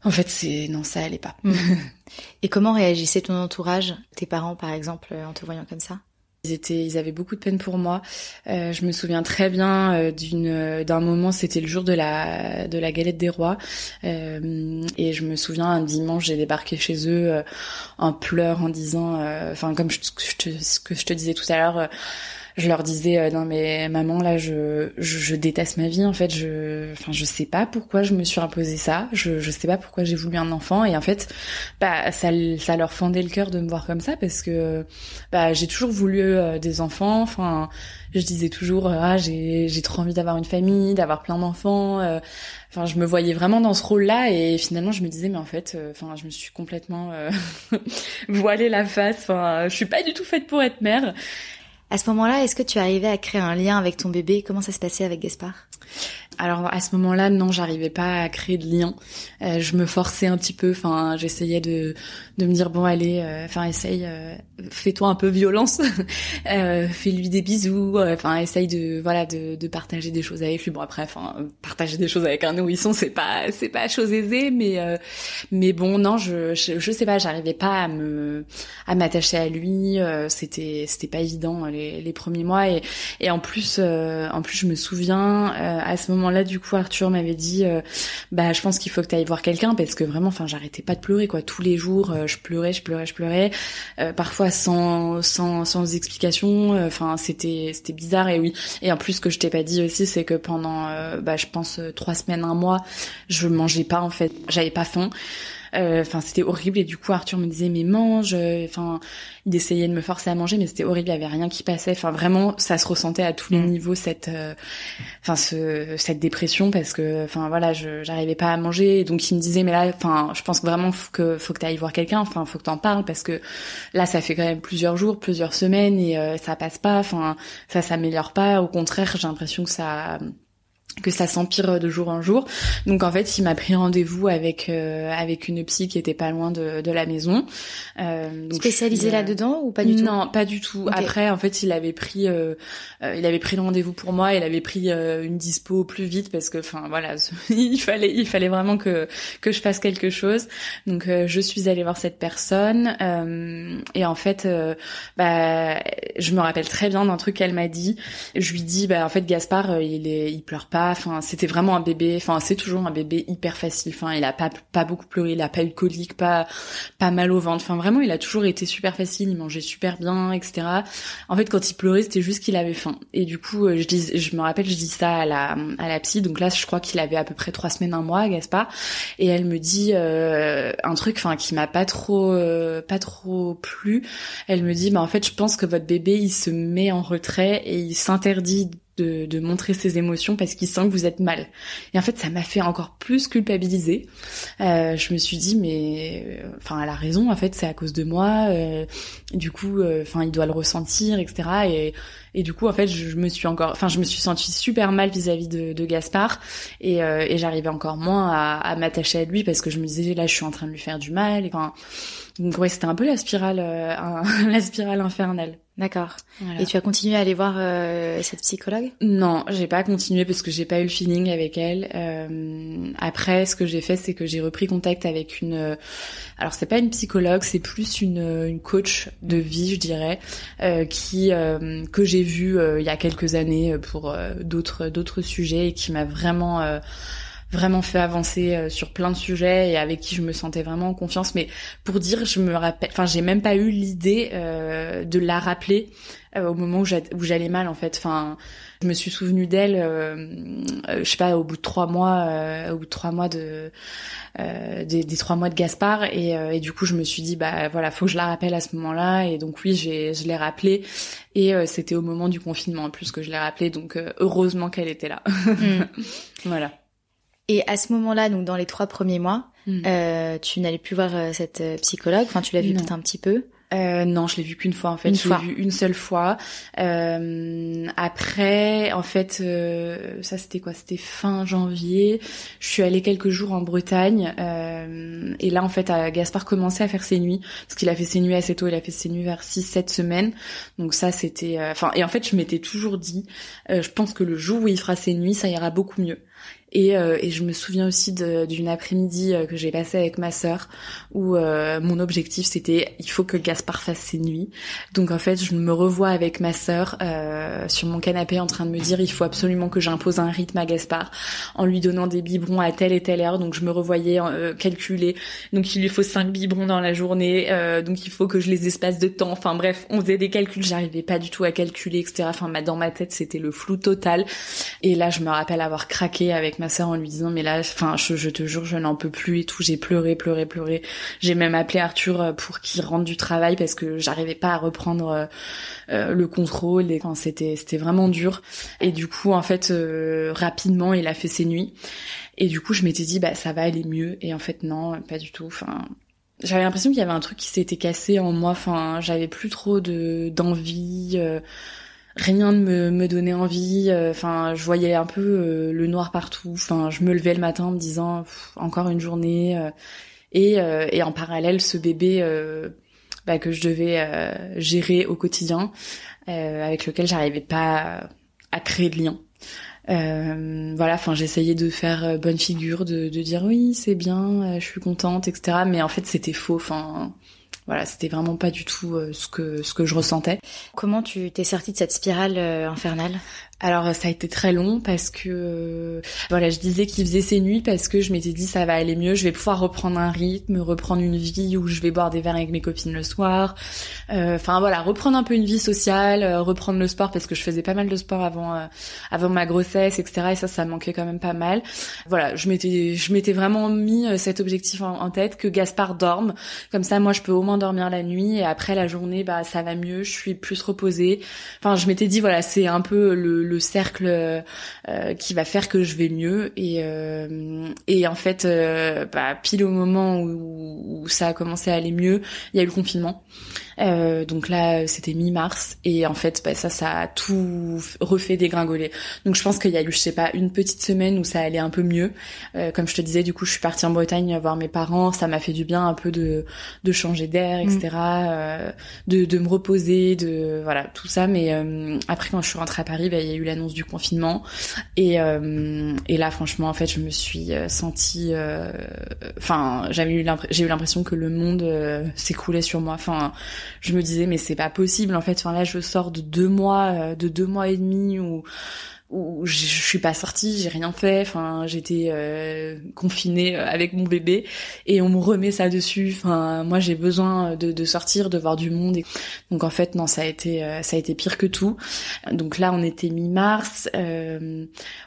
[SPEAKER 2] en fait, c'est non, ça allait pas.
[SPEAKER 1] et comment réagissait ton entourage, tes parents, par exemple, en te voyant comme ça?
[SPEAKER 2] Ils étaient, ils avaient beaucoup de peine pour moi. Euh, je me souviens très bien euh, d'une, d'un moment, c'était le jour de la, de la galette des rois, euh, et je me souviens un dimanche, j'ai débarqué chez eux euh, en pleurs, en disant, enfin comme je, ce que je te disais tout à l'heure je leur disais euh, non mais maman là je, je, déteste ma vie en fait je enfin je sais pas pourquoi je me suis imposé ça je je sais pas pourquoi j'ai voulu un enfant et en fait bah ça ça leur fendait le cœur de me voir comme ça parce que bah j'ai toujours voulu euh, des enfants enfin je disais toujours ah j'ai j'ai trop envie d'avoir une famille d'avoir plein d'enfants euh, enfin je me voyais vraiment dans ce rôle là et finalement je me disais mais en fait enfin je me suis complètement voilé la face enfin je suis pas du tout faite pour être mère
[SPEAKER 1] à ce moment-là, est-ce que tu arrivais à créer un lien avec ton bébé? Comment ça se passait avec Gaspard?
[SPEAKER 2] Alors à ce moment-là, non, j'arrivais pas à créer de lien. Euh, je me forçais un petit peu. Enfin, j'essayais de de me dire bon allez, euh, enfin essaye, euh, fais-toi un peu violence, fais-lui des bisous. Enfin essaye de voilà de, de partager des choses avec lui. Bon après, enfin partager des choses avec un nourrisson, c'est pas c'est pas chose aisée, mais mais bon non, je, je, je sais pas, j'arrivais pas à me à m'attacher à lui. c'était c'était pas évident les, les premiers mois et et en plus en plus je me souviens à ce moment là du coup, Arthur m'avait dit, euh, bah, je pense qu'il faut que tu ailles voir quelqu'un parce que vraiment, enfin, j'arrêtais pas de pleurer, quoi. Tous les jours, euh, je pleurais, je pleurais, je pleurais, euh, parfois sans, sans, sans explication. Enfin, c'était, c'était bizarre et oui. Et en plus, ce que je t'ai pas dit aussi, c'est que pendant, bah, je pense trois semaines, un mois, je mangeais pas en fait, j'avais pas faim. Euh, enfin, c'était horrible. Et du coup, Arthur me disait mais mange. Euh, enfin, il essayait de me forcer à manger, mais c'était horrible. Il y avait rien qui passait. Enfin, vraiment, ça se ressentait à tous les mm. niveaux cette, euh, enfin, ce, cette dépression parce que, enfin, voilà, je j'arrivais pas à manger. Et donc, il me disait mais là, enfin, je pense vraiment que faut que tu ailles voir quelqu'un. Enfin, faut que t'en parles parce que là, ça fait quand même plusieurs jours, plusieurs semaines et ça passe pas. Enfin, ça s'améliore pas. Au contraire, j'ai l'impression que ça que ça s'empire de jour en jour. Donc en fait, il m'a pris rendez-vous avec euh, avec une psy qui était pas loin de, de la maison.
[SPEAKER 1] Euh, donc Spécialisée là-dedans ou pas du tout
[SPEAKER 2] Non, pas du tout. Après, en fait, il avait pris euh, euh, il avait pris le rendez-vous pour moi. Il avait pris une dispo plus vite parce que, enfin voilà, il fallait il fallait vraiment que que je fasse quelque chose. Donc je suis allée voir cette personne et en fait, bah je me rappelle très bien d'un truc qu'elle m'a dit. Je lui dis bah en fait Gaspard il est il pleure pas C'était vraiment un bébé. Enfin, c'est toujours un bébé hyper facile. Enfin, il a pas pas beaucoup pleuré, il a pas eu de colique, pas pas mal au ventre. Enfin, vraiment, il a toujours été super facile. Il mangeait super bien, etc. En fait, quand il pleurait, c'était juste qu'il avait faim. Et du coup, euh, je dis, je me rappelle, je dis ça à la à la psy. Donc là, je crois qu'il avait à peu près trois semaines, un mois, Gaspard. Et elle me dit euh, un truc, enfin, qui m'a pas trop euh, pas trop plu. Elle me dit, bah en fait, je pense que votre bébé, il se met en retrait et il s'interdit de, de, montrer ses émotions parce qu'il sent que vous êtes mal. Et en fait, ça m'a fait encore plus culpabiliser. Euh, je me suis dit, mais, euh, enfin, elle a raison. En fait, c'est à cause de moi. Euh, du coup, euh, enfin, il doit le ressentir, etc. Et, et du coup, en fait, je, me suis encore, enfin, je me suis sentie super mal vis-à-vis de, de, Gaspard. Et, euh, et j'arrivais encore moins à, à m'attacher à lui parce que je me disais, là, je suis en train de lui faire du mal. Enfin, donc ouais, c'était un peu la spirale, la spirale infernale.
[SPEAKER 1] D'accord. Et tu as continué à aller voir euh, cette psychologue?
[SPEAKER 2] Non, j'ai pas continué parce que j'ai pas eu le feeling avec elle. Euh, après, ce que j'ai fait, c'est que j'ai repris contact avec une. Euh, alors, c'est pas une psychologue, c'est plus une, une coach de vie, je dirais, euh, qui que j'ai vue il y a quelques années pour d'autres d'autres sujets et qui m'a vraiment vraiment fait avancer sur plein de sujets et avec qui je me sentais vraiment en confiance. Mais pour dire, je me rappelle, enfin, j'ai même pas eu l'idée de la rappeler au moment où j'allais mal en fait. Enfin, je me suis souvenu d'elle, euh, je sais pas, au bout de trois mois, euh, au bout de trois mois de des, des, trois mois de Gaspard, et, et, du coup je me suis dit bah voilà, faut que je la rappelle à ce moment-là, et donc oui, j'ai je l'ai rappelé, et c'était au moment du confinement en plus que je l'ai rappelé, donc heureusement qu'elle était là. Mm. voilà.
[SPEAKER 1] Et à ce moment-là, donc dans les trois premiers mois, mm. euh, tu n'allais plus voir cette psychologue? Enfin, tu l'as vu peut-être un petit peu?
[SPEAKER 2] Euh, non, je l'ai vu qu'une fois en fait. Une je l'ai vu une seule fois. Euh, après, en fait, euh, ça c'était quoi? C'était fin janvier. Je suis allée quelques jours en Bretagne euh, et là en fait, Gaspard commençait à faire ses nuits parce qu'il a fait ses nuits assez tôt. Il a fait ses nuits vers 6-7 semaines. Donc ça c'était. Euh, enfin et en fait, je m'étais toujours dit, je pense que le jour où il fera ses nuits, ça ira beaucoup mieux. Et, euh, et je me souviens aussi d'une après-midi euh, que j'ai passé avec ma sœur où euh, mon objectif c'était il faut que Gaspard fasse ses nuits. Donc en fait je me revois avec ma sœur sur mon canapé en train de me dire il faut absolument que j'impose un rythme à Gaspard en lui donnant des biberons à telle et telle heure. Donc je me revoyais calculer. Donc il lui faut cinq biberons dans la journée. donc il faut que je les espace de temps. Enfin bref on faisait des calculs. J'arrivais pas du tout à calculer etc. Enfin dans ma tête c'était le flou total. Et là je me rappelle avoir craqué avec ma sœur en lui disant mais là enfin je, te jure je n'en peux plus et tout. J'ai pleuré pleuré pleuré. J'ai même appelé Arthur euh, pour qu'il rentre du travail parce que j'arrivais pas à reprendre euh, euh, le contrôle et quand c'était c'était vraiment dur. Et du coup en fait rapidement il a fait ses nuits. Et du coup je m'étais dit bah ça va aller mieux. Et en fait non pas du tout. Enfin j'avais l'impression qu'il y avait un truc qui s'était cassé en moi. Enfin j'avais plus trop de d'envie rien ne me, me donnait envie. Euh, enfin, je voyais un peu euh, le noir partout. Enfin, je me levais le matin en me disant encore une journée. Euh, et, et en parallèle, ce bébé bah, que je devais gérer au quotidien, avec lequel j'arrivais pas à, créer de lien. voilà, enfin j'essayais de faire bonne figure, de, de dire oui c'est bien, je suis contente, etc. Mais en fait c'était faux. Enfin voilà, c'était vraiment pas du tout euh, ce que ce que je ressentais.
[SPEAKER 1] Comment tu t'es sortie de cette spirale euh, infernale?
[SPEAKER 2] Alors ça a été très long parce que euh, voilà, je disais qu'il faisait ses nuits parce que je m'étais dit ça va aller mieux, je vais pouvoir reprendre un rythme, reprendre une vie où je vais boire des verres avec mes copines le soir. Euh, enfin voilà, reprendre un peu une vie sociale, euh, reprendre le sport parce que je faisais pas mal de sport avant avant ma grossesse, etc. Et ça, ça manquait quand même pas mal. Voilà, je m'étais je m'étais vraiment mis cet objectif en, tête que Gaspard dorme, comme ça moi je peux au moins dormir la nuit et après la journée bah ça va mieux, je suis plus reposée. Enfin je m'étais dit voilà c'est un peu le le cercle euh, qui va faire que je vais mieux. Et euh, et en fait euh, bah, pile au moment où, où, ça a commencé à aller mieux il y a eu le confinement euh, donc là, c'était mi-mars et en fait, bah, ça, ça a tout refait dégringoler. Donc je pense qu'il y a eu, je sais pas, une petite semaine où ça allait un peu mieux. Euh, comme je te disais, du coup, je suis partie en Bretagne voir mes parents. Ça m'a fait du bien un peu de de changer d'air, etc. Mm. Euh, de de me reposer, de voilà tout ça. Mais euh, après, quand je suis rentrée à Paris, bah, il y a eu l'annonce du confinement et et là, franchement, en fait, je me suis sentie, enfin, j'avais eu j'ai eu l'impression que le monde s'écroulait sur moi. Enfin je me disais mais c'est pas possible en fait. Enfin là je sors de deux mois, euh, de deux mois et demi où où je suis pas sortie, j'ai rien fait, enfin j'étais euh, confinée euh, avec mon bébé et on me remet ça dessus. Enfin moi j'ai besoin de, de, sortir, de voir du monde. Et... Donc en fait non ça a été euh, ça a été pire que tout. Donc là on était mi-mars.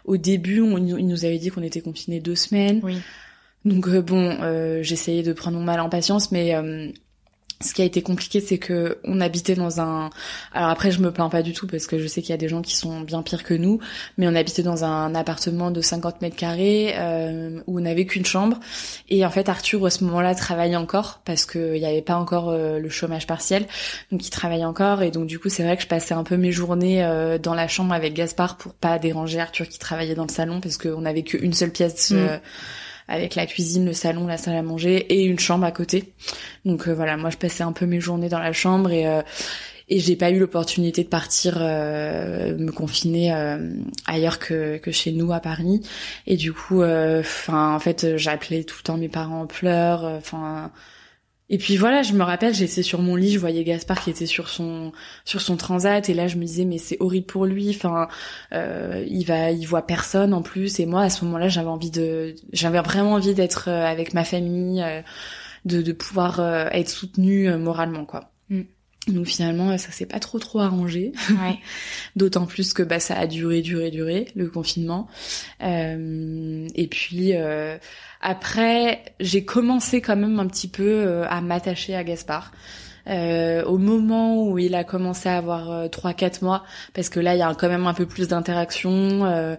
[SPEAKER 2] au début on, il nous avait dit qu'on était confinés deux semaines. Oui. Donc bon j'essayais de prendre mon mal en patience mais ce qui a été compliqué, c'est que on habitait dans un. Alors après, je me plains pas du tout parce que je sais qu'il y a des gens qui sont bien pires que nous, mais on habitait dans un appartement de 50 mètres carrés euh, où on n'avait qu'une chambre. Et en fait, Arthur à ce moment-là travaillait encore parce qu'il n'y avait pas encore euh, le chômage partiel, donc il travaillait encore. Et donc du coup, c'est vrai que je passais un peu mes journées euh, dans la chambre avec Gaspard pour pas déranger Arthur qui travaillait dans le salon parce qu'on n'avait qu'une seule pièce. Mm avec la cuisine, le salon, la salle à manger et une chambre à côté. Donc euh, voilà, moi je passais un peu mes journées dans la chambre et euh, et j'ai pas eu l'opportunité de partir euh, me confiner ailleurs que, que chez nous à Paris et du coup enfin en fait j'appelais tout le temps mes parents en pleurs et puis voilà, je me rappelle, j'étais sur mon lit, je voyais Gaspard qui était sur son sur son transat et là je me disais mais c'est horrible pour lui. Enfin, euh, il va, il voit personne en plus. Et moi à ce moment-là, j'avais envie de, j'avais vraiment envie d'être euh, avec ma famille, euh, de de pouvoir être soutenue moralement quoi. Mm. Donc finalement, ça s'est pas trop trop arrangé. Ouais. D'autant plus que bah ça a duré, duré, duré le confinement. Euh, et puis euh, après, j'ai commencé quand même un petit peu euh, à m'attacher à Gaspard. Euh, au moment où il a commencé à avoir 3-4 mois, parce que là il y a quand même un peu plus d'interaction,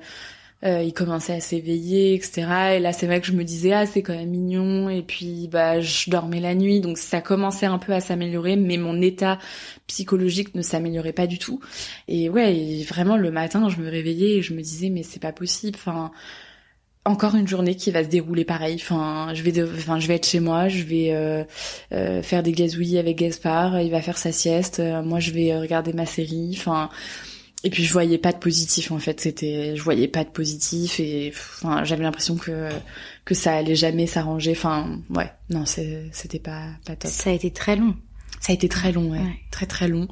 [SPEAKER 2] euh, il commençait à s'éveiller, etc. Et là, c'est vrai que je me disais ah c'est quand même mignon. Et puis bah je dormais la nuit, donc ça commençait un peu à s'améliorer, mais mon état psychologique ne s'améliorait pas du tout. Et ouais, vraiment le matin, je me réveillais et je me disais mais c'est pas possible. Enfin encore une journée qui va se dérouler pareil. Enfin, je vais, enfin, je vais être chez moi, je vais euh, euh, faire des gazouillis avec Gaspard. Il va faire sa sieste. moi, je vais regarder ma série. Enfin, et puis je voyais pas de positif en fait. C'était je voyais pas de positif et enfin j'avais l'impression que que ça allait jamais s'arranger. Enfin ouais. Non c'était pas pas top.
[SPEAKER 1] Ça a été très long.
[SPEAKER 2] Ça a été très long, ouais. très très long,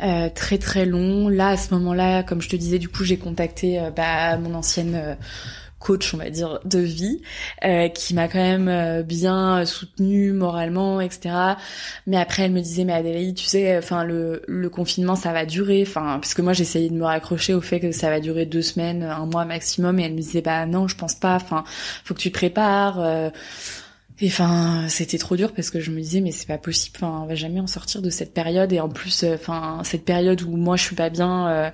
[SPEAKER 2] euh, très très long. Là, à ce moment-là, comme je te disais, du coup, j'ai contacté euh, bah, mon ancienne euh, coach, on va dire, de vie, euh, qui m'a quand même euh, bien soutenue moralement, etc. Mais après, elle me disait, mais Adélaïde, tu sais, enfin le, le confinement, ça va durer, enfin parce que moi j'essayais de me raccrocher au fait que ça va durer deux semaines, un mois maximum, et elle me disait, bah non, je pense pas, enfin faut que tu te prépares. Euh, et enfin, c'était trop dur parce que je me disais mais c'est pas possible. Enfin, on va jamais en sortir de cette période. Et en plus, enfin, cette période où moi je suis pas bien, euh,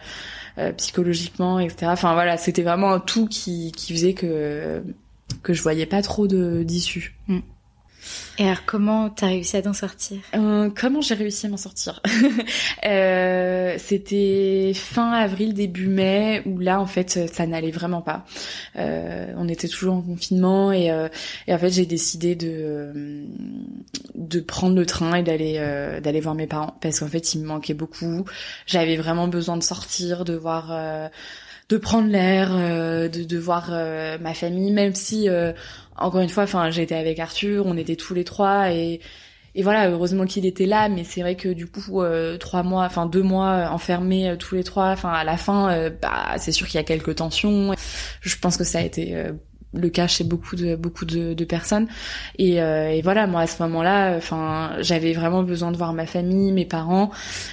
[SPEAKER 2] psychologiquement, etc. Enfin voilà, c'était vraiment un tout qui, qui faisait que que je voyais pas trop de d'issue. Mm.
[SPEAKER 1] Et alors, comment t'as réussi à t'en sortir?
[SPEAKER 2] Euh, Comment j'ai réussi à m'en sortir? Euh, C'était fin avril, début mai, où là, en fait, ça n'allait vraiment pas. Euh, on était toujours en confinement et, euh, et en fait, j'ai décidé de de prendre le train et d'aller euh, d'aller voir mes parents parce qu'en fait, il me manquait beaucoup. J'avais vraiment besoin de sortir, de voir de prendre l'air, euh, de, de voir euh, ma famille, même si euh, encore une fois, enfin, j'étais avec Arthur, on était tous les trois et et voilà, heureusement qu'il était là, mais c'est vrai que du coup, trois mois, enfin deux mois enfermés tous les trois, enfin à la fin, bah c'est sûr qu'il y a quelques tensions. Je pense que ça a été le cas chez beaucoup de beaucoup de, de personnes. Et, euh, et, voilà moi à ce moment-là enfin j'avais vraiment besoin de voir ma famille mes parents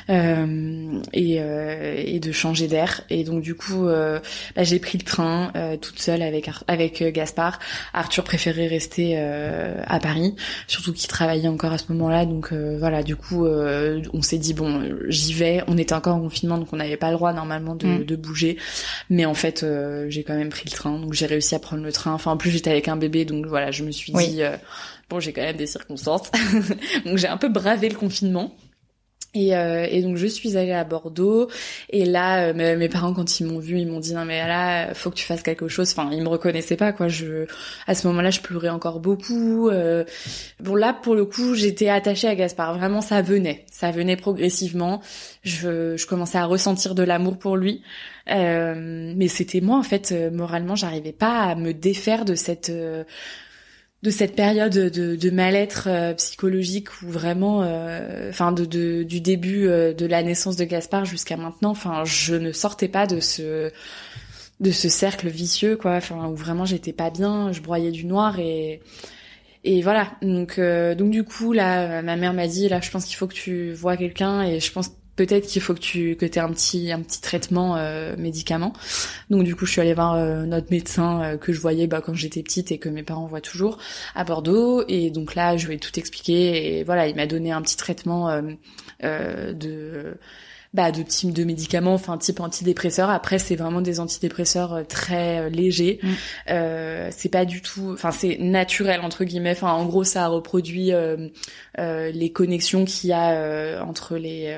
[SPEAKER 2] euh, et, euh, et de changer d'air. Et donc du coup euh, bah, j'ai pris le train euh, toute seule avec avec Gaspard. Arthur préférait rester à Paris surtout qu'il travaillait encore à ce moment-là. Donc voilà du coup on s'est dit bon j'y vais. On était encore en confinement donc on n'avait pas le droit normalement de, mm. de bouger. Mais en fait j'ai quand même pris le train. Donc j'ai réussi à prendre le train Enfin, en plus, j'étais avec un bébé, donc voilà, je me suis dit, euh, bon, j'ai quand même des circonstances. donc j'ai un peu bravé le confinement. Et, euh, et, donc je suis allée à Bordeaux. Et là euh, mes, parents quand ils m'ont vu ils m'ont dit non mais là faut que tu fasses quelque chose. Enfin ils me reconnaissaient pas quoi. Je à ce moment-là je pleurais encore beaucoup. Euh... bon là pour le coup j'étais attachée à Gaspard. Vraiment ça venait. Ça venait progressivement. Je, je commençais à ressentir de l'amour pour lui. Euh, mais c'était moi en fait euh, moralement j'arrivais pas à me défaire de cette de cette période de, de mal-être euh, psychologique où vraiment, euh, enfin de, de, du début euh, de la naissance de Gaspard jusqu'à maintenant, enfin je ne sortais pas de ce de ce cercle vicieux quoi, enfin où vraiment j'étais pas bien, je broyais du noir et et voilà. Donc donc du coup là ma mère m'a dit là je pense qu'il faut que tu vois quelqu'un et je pense peut-être qu'il faut que tu que aies un petit un petit traitement euh, médicament. Donc du coup, je suis allée voir euh, notre médecin euh, que je voyais bah, quand j'étais petite et que mes parents voient toujours à Bordeaux. Et donc là, je lui ai tout expliqué et voilà, il m'a donné un petit traitement euh, de bah, de type de médicaments, enfin type antidépresseur. Après, c'est vraiment des antidépresseurs euh, très euh, légers. Mm. Euh, c'est pas du tout, enfin c'est naturel entre guillemets. Enfin, en gros, ça reproduit euh, euh les connexions qu'il y a entre les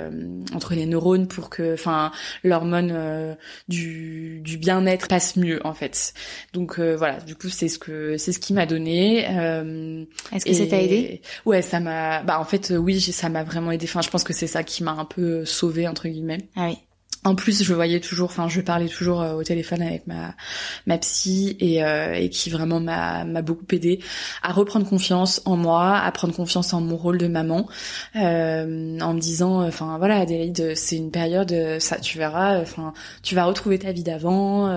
[SPEAKER 2] entre les neurones pour que, enfin, l'hormone du, du bien-être passe mieux en fait. Donc voilà, du coup, c'est ce que c'est ce qui m'a donné.
[SPEAKER 1] Est-ce que ça t'a aidé?
[SPEAKER 2] Ouais, ça m'a. Bah en fait, oui, ça m'a vraiment aidé. Enfin, je pense que c'est ça qui m'a un peu sauvé entre
[SPEAKER 1] ah oui.
[SPEAKER 2] En plus, je voyais toujours, enfin, je parlais toujours euh, au téléphone avec ma ma psy et, euh, et qui vraiment m'a m'a beaucoup aidé à reprendre confiance en moi, à prendre confiance en mon rôle de maman, euh, en me disant, enfin voilà, Adélaïde, c'est une période, ça, tu verras, enfin, tu vas retrouver ta vie d'avant.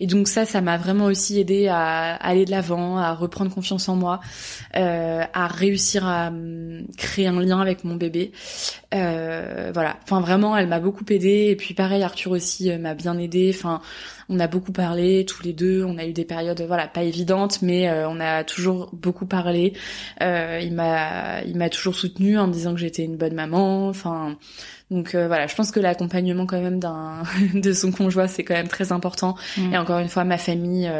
[SPEAKER 2] et donc ça, ça m'a vraiment aussi aidé à, aller de l'avant, à reprendre confiance en moi, à réussir à créer un lien avec mon bébé. voilà, enfin vraiment, elle m'a beaucoup aidé et puis pareil, Arthur aussi euh, m'a bien aidé. Enfin, on a beaucoup parlé tous les deux. On a eu des périodes, voilà, pas évidentes, mais euh, on a toujours beaucoup parlé. Euh, il m'a, il m'a toujours soutenu en me disant que j'étais une bonne maman. Enfin, donc voilà, je pense que l'accompagnement quand même d'un de son conjoint c'est quand même très important. Mm. Et encore une fois, ma famille,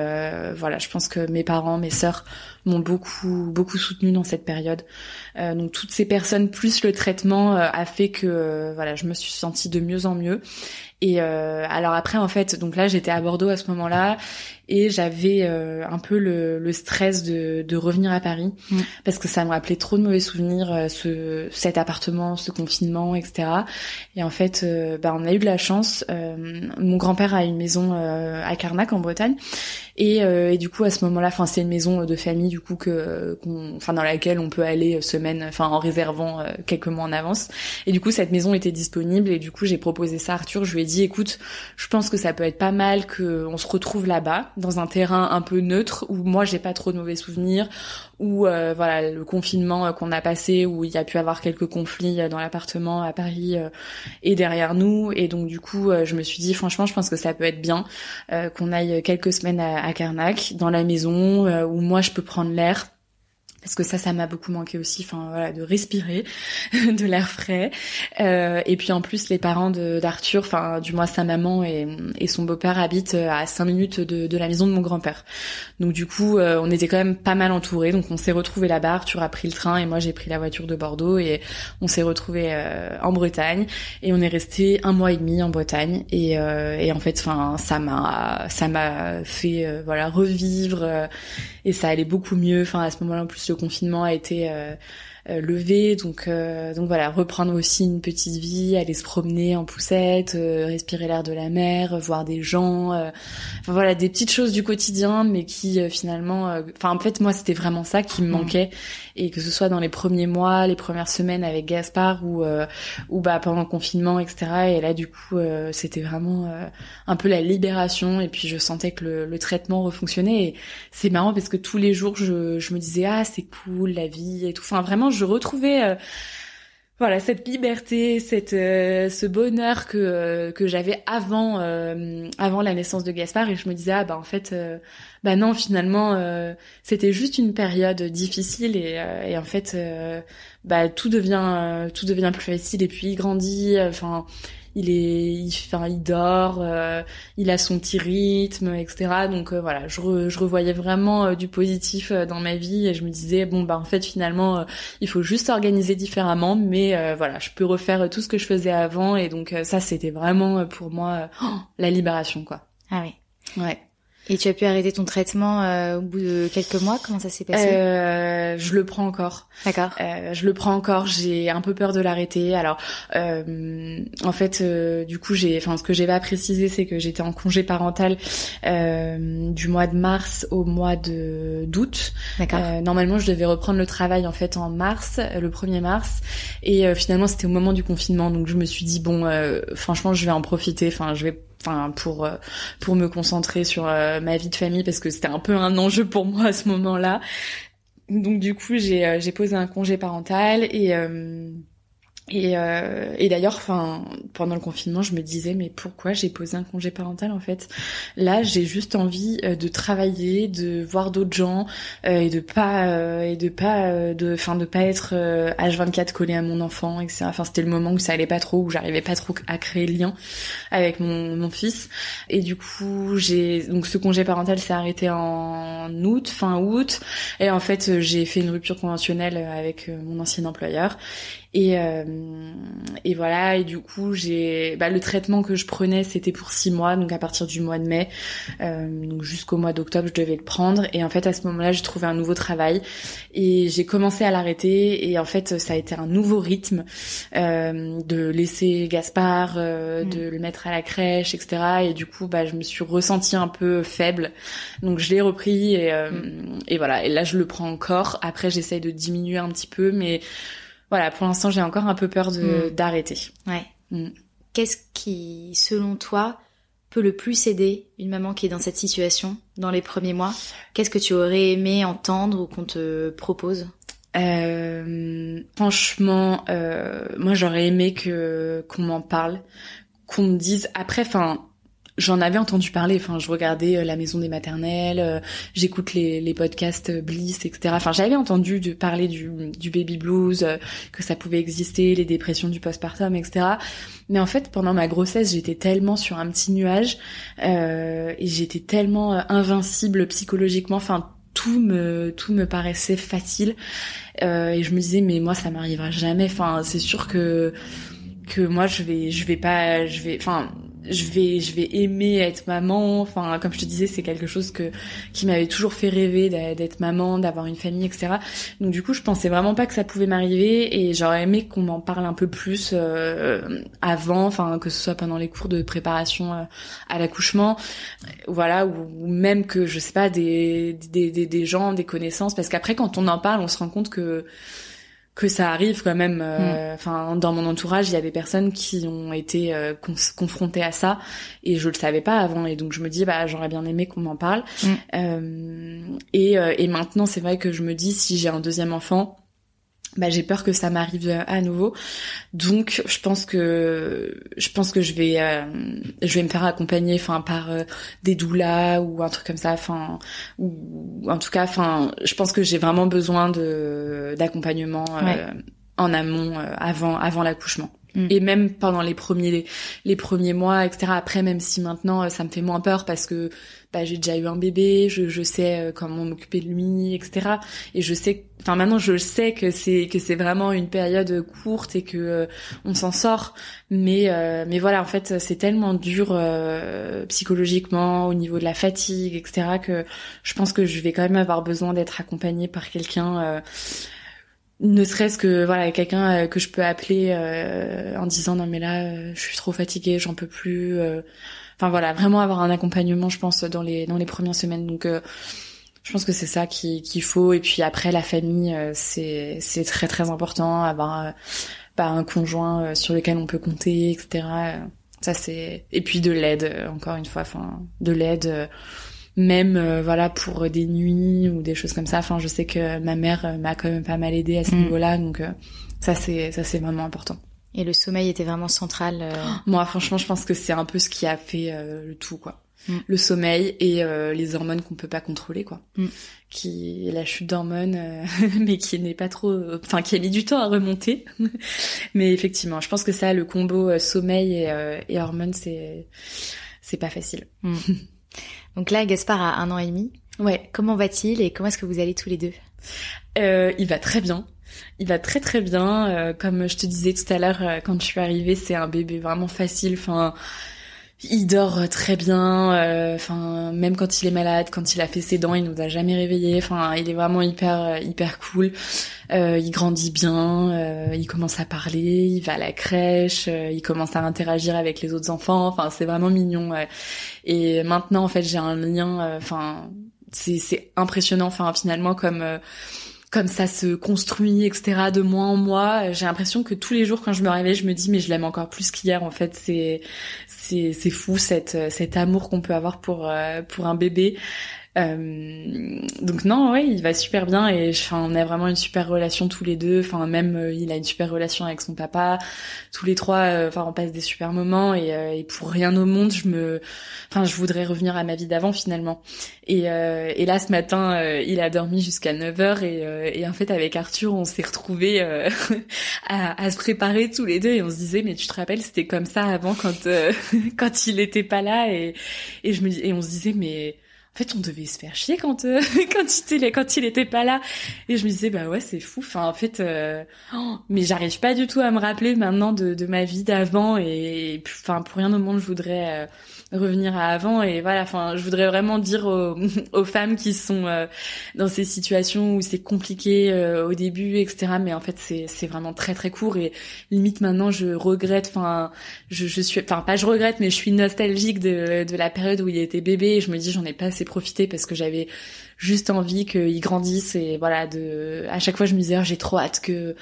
[SPEAKER 2] voilà, je pense que mes parents, mes sœurs m'ont beaucoup beaucoup soutenu dans cette période. Euh, donc toutes ces personnes plus le traitement euh, a fait que euh, voilà, je me suis sentie de mieux en mieux. Et alors après en fait, donc là j'étais à Bordeaux à ce moment-là et j'avais un peu le, le stress de, de, revenir à Paris mm. parce que ça me rappelait trop de mauvais souvenirs, ce cet appartement, ce confinement, etc. Et en fait, bah, on a eu de la chance. mon grand-père a une maison à Carnac en Bretagne et, et, du coup à ce moment-là, enfin c'est une maison de famille du coup que, enfin dans laquelle on peut aller se enfin en réservant euh, quelques mois en avance. Et du coup, cette maison était disponible et du coup, j'ai proposé ça à Arthur. Je lui ai dit, écoute, je pense que ça peut être pas mal que on se retrouve là-bas, dans un terrain un peu neutre où moi j'ai pas trop de mauvais souvenirs, où euh, voilà le confinement euh, qu'on a passé, où il y a pu avoir quelques conflits dans l'appartement à Paris et derrière nous. Et donc du coup, je me suis dit, franchement, je pense que ça peut être bien qu'on aille quelques semaines à, à Carnac, dans la maison, où moi je peux prendre l'air parce que ça, ça m'a beaucoup manqué aussi, enfin voilà, de respirer, de l'air frais. Euh, et puis en plus, les parents d'Arthur, enfin du moins sa maman et, son beau-père habitent à 5 minutes de, la maison de mon grand-père. Donc du coup, euh, on était quand même pas mal entourés. Donc on s'est retrouvés là-bas. Arthur a pris le train et moi j'ai pris la voiture de Bordeaux et on s'est retrouvés euh, en Bretagne et on est resté un mois et demi en Bretagne. Et, euh, et en fait, enfin ça m'a ça m'a fait voilà revivre et ça allait beaucoup mieux. Enfin à ce moment-là, en plus confinement a été euh, euh, levé, donc euh, donc voilà, reprendre aussi une petite vie, aller se promener en poussette, respirer l'air de la mer, voir des gens, enfin voilà des petites choses du quotidien, mais qui finalement, enfin en fait moi c'était vraiment ça qui me mmh. manquait et que ce soit dans les premiers mois, les premières semaines avec Gaspard ou euh, ou bah pendant le confinement, etc. Et là du coup euh, c'était vraiment euh, un peu la libération et puis je sentais que le, le traitement refonctionnait et c'est marrant parce que tous les jours je, je me disais ah c'est cool la vie et tout. Enfin vraiment je retrouvais voilà cette liberté, cette ce bonheur que que j'avais avant avant la naissance de Gaspard. Et je me disais ah bah en fait bah non finalement euh, c'était juste une période difficile et, euh, et en fait euh, bah tout devient tout devient plus facile. Et puis il grandit enfin il est il, enfin, il dort il a son petit rythme etc donc voilà je, je revoyais vraiment du positif dans ma vie et je me disais bon bah en fait finalement il faut juste organiser différemment mais voilà je peux refaire tout ce que je faisais avant et donc ça c'était vraiment pour moi la libération quoi.
[SPEAKER 1] Ah oui.
[SPEAKER 2] Ouais
[SPEAKER 1] et tu as pu arrêter ton traitement euh, au bout de quelques mois? Comment ça s'est passé?
[SPEAKER 2] Euh, Je le prends encore.
[SPEAKER 1] D'accord.
[SPEAKER 2] Euh, je le prends encore. J'ai un peu peur de l'arrêter. Alors, euh, en fait, euh, du coup, j'ai, enfin, ce que j'ai pas précisé, c'est que j'étais en congé parental du mois de mars au mois de d'août.
[SPEAKER 1] D'accord.
[SPEAKER 2] normalement, je devais reprendre le travail en fait en mars, le 1er mars, et finalement, c'était au moment du confinement. Donc, je me suis dit bon, franchement, je vais en profiter. Enfin, je vais enfin pour euh, pour me concentrer sur euh, ma vie de famille parce que c'était un peu un enjeu pour moi à ce moment-là. Donc du coup, j'ai euh, j'ai posé un congé parental et et, euh, et d'ailleurs, enfin, pendant le confinement, je me disais mais pourquoi j'ai posé un congé parental en fait? Là, j'ai juste envie euh, de travailler, de voir d'autres gens euh, et de pas euh, et de pas euh, de, enfin, de pas être H24 collé à mon enfant, etc. Enfin, c'était le moment où ça allait pas trop, où j'arrivais pas trop à créer le lien avec mon, mon fils. Et du coup, j'ai donc ce congé parental s'est arrêté en août, fin août, et en fait, j'ai fait une rupture conventionnelle avec mon ancien employeur. Et, euh, et voilà, et du coup, j'ai bah, le traitement que je prenais, c'était pour six mois, donc à partir du mois de mai, donc jusqu'au mois d'octobre, je devais le prendre. Et en fait, à ce moment-là, j'ai trouvé un nouveau travail et j'ai commencé à l'arrêter. Et en fait, ça a été un nouveau rythme de laisser Gaspard, mm. de le mettre à la crèche, etc. Et du coup, bah, je me suis ressentie un peu faible, donc je l'ai repris et, mm. et voilà. Et là, je le prends encore. Après, j'essaye de diminuer un petit peu, mais voilà, pour l'instant, j'ai encore un peu peur de mm. d'arrêter.
[SPEAKER 1] Ouais. Mm. Qu'est-ce qui, selon toi, peut le plus aider une maman qui est dans cette situation dans les premiers mois? Qu'est-ce que tu aurais aimé entendre ou qu'on te propose?
[SPEAKER 2] Euh, franchement, euh, moi j'aurais aimé que qu'on m'en parle, qu'on me dise après. Enfin, j'en avais entendu parler. Enfin, je regardais euh, la maison des maternelles, euh, j'écoute les, les podcasts euh, Bliss, etc. Enfin, j'avais entendu de parler du, du baby blues, que ça pouvait exister, les dépressions du postpartum, etc. Mais en fait, pendant ma grossesse, j'étais tellement sur un petit nuage et j'étais tellement invincible psychologiquement. Enfin, tout me tout me paraissait facile et je me disais mais moi ça m'arrivera jamais. Enfin, c'est sûr que que moi je vais je vais pas je vais enfin je vais je vais aimer être maman. Enfin comme je te disais c'est quelque chose que qui m'avait toujours fait rêver d'être maman d'avoir une famille etc donc du coup je pensais vraiment pas que ça pouvait m'arriver et j'aurais aimé qu'on m'en parle un peu plus euh, avant enfin que ce soit pendant les cours de préparation euh, à l'accouchement. Voilà ou, même que je sais pas des des, des des gens des connaissances. Parce qu'après quand on en parle on se rend compte que que ça arrive quand même. Euh, mm. Enfin, dans mon entourage, il y a des personnes qui ont été euh, confrontées à ça et je le savais pas avant. Et donc je me dis, bah j'aurais bien aimé qu'on m'en parle. Mm. Euh, et, euh, et maintenant, c'est vrai que je me dis, si j'ai un deuxième enfant, bah, j'ai peur que ça m'arrive euh, à nouveau. Donc je pense que je pense que je vais euh, je vais me faire accompagner enfin par euh, des doulas ou un truc comme ça enfin ou en tout cas enfin je pense que j'ai vraiment besoin de d'accompagnement en amont avant avant l'accouchement. Mm. Et même pendant les premiers les premiers mois, etc. Après, même si maintenant ça me fait moins peur parce que bah, j'ai déjà eu un bébé, je, je sais euh, comment m'occuper de lui, etc. Et je sais, enfin maintenant je sais que c'est que c'est vraiment une période courte et que euh, on s'en sort. Mais euh, mais voilà, en fait, c'est tellement dur psychologiquement au niveau de la fatigue, etc. Que je pense que je vais quand même avoir besoin d'être accompagnée par quelqu'un ne serait-ce que voilà quelqu'un que je peux appeler en disant non mais là je suis trop fatiguée j'en peux plus enfin voilà, vraiment avoir un accompagnement, je pense, dans les dans les premières semaines. Donc euh, je pense que c'est ça qu'il faut. Et puis après, la famille, euh, c'est c'est très très important. Avoir euh, bah, un conjoint sur lequel on peut compter, etc. Ça c'est et puis de l'aide encore une fois, enfin de l'aide. même voilà pour des nuits ou des choses comme ça. Enfin, je sais que ma mère m'a quand même pas mal aidé à ce mm. niveau-là, donc ça c'est ça c'est vraiment important.
[SPEAKER 1] Et le sommeil était vraiment central. Euh,
[SPEAKER 2] Moi, franchement, je pense que c'est un peu ce qui a fait euh, le tout, quoi. Mm. Le sommeil et euh, les hormones qu'on peut pas contrôler, quoi. Mm. Qui la chute d'hormones, mais qui n'est pas trop, enfin, qui a mis du temps à remonter. mais effectivement, je pense que ça, le combo sommeil et, et hormones, c'est c'est pas facile. Mm.
[SPEAKER 1] Donc là, Gaspard a un an et demi.
[SPEAKER 2] Ouais.
[SPEAKER 1] Comment va-t-il et comment est-ce que vous allez tous les deux?
[SPEAKER 2] Il va très bien. Il va très très bien. Euh, comme je te disais tout à l'heure, euh, quand je suis arrivée, c'est un bébé vraiment facile. Enfin, il dort très bien. Euh, enfin, même quand il est malade, quand il a fait ses dents, il nous a jamais réveillés. Enfin, il est vraiment hyper hyper cool. il grandit bien. il commence à parler. Il va à la crèche. il commence à interagir avec les autres enfants. Enfin, c'est vraiment mignon. Et maintenant, en fait, j'ai un lien. Enfin, c'est c'est impressionnant. Enfin, finalement, comme comme ça se construit, etc. de mois en mois. J'ai l'impression que tous les jours quand je me réveille, je me dis mais je l'aime encore plus qu'hier. En fait, c'est c'est fou cette cet amour qu'on peut avoir pour euh, pour un bébé. Euh, donc non, ouais, il va super bien et enfin on a vraiment une super relation tous les deux. Enfin même euh, il a une super relation avec son papa. Tous les trois, euh, enfin on passe des super moments et, et, pour rien au monde, je me, enfin je voudrais revenir à ma vie d'avant finalement. Et, et là ce matin, il a dormi jusqu'à 9 h et, et en fait avec Arthur on s'est retrouvés à, à, se préparer tous les deux et on se disait mais tu te rappelles c'était comme ça avant quand quand il était pas là et et je me et on se disait mais en fait, on devait se faire chier quand euh, quand il quand il était pas là. Et je me disais bah ouais, c'est fou. Enfin, en fait, euh, oh, mais j'arrive pas du tout à me rappeler maintenant de, de ma vie d'avant. Et enfin, pour rien au monde, je voudrais euh, revenir à avant. Et voilà enfin je voudrais vraiment dire aux, femmes qui sont euh, dans ces situations où c'est compliqué euh, au début etc mais en fait c'est c'est vraiment très très court. Et limite maintenant je regrette enfin je, je suis enfin pas je regrette mais je suis nostalgique de de la période où il était bébé. Et je me dis j'en ai pas assez profité parce que j'avais juste envie qu'il grandisse et voilà de à chaque fois je me disais oh, j'ai trop hâte que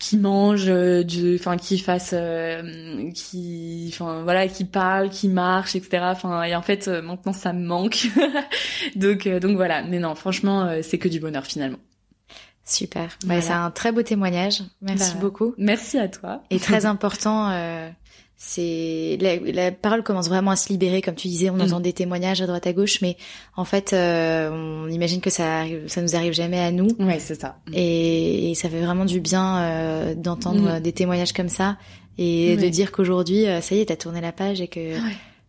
[SPEAKER 2] qu'il mange euh, du enfin qu'il fasse euh, qui enfin voilà qu'il parle qu'il marche etc enfin et en fait euh, maintenant ça me manque donc donc voilà mais non franchement c'est que du bonheur finalement
[SPEAKER 1] Super. Bah, c'est un très beau témoignage. Merci bah, beaucoup.
[SPEAKER 2] Merci à toi.
[SPEAKER 1] Et très important, euh, c'est la, parole commence vraiment à se libérer, comme tu disais, on mm. entend des témoignages à droite à gauche, mais en fait, euh, on imagine que ça ça nous arrive jamais à nous.
[SPEAKER 2] Ouais, c'est ça.
[SPEAKER 1] Et, et, ça fait vraiment du bien euh, d'entendre mm. des témoignages comme ça et de dire qu'aujourd'hui, euh, ça y est, t'as tourné la page et que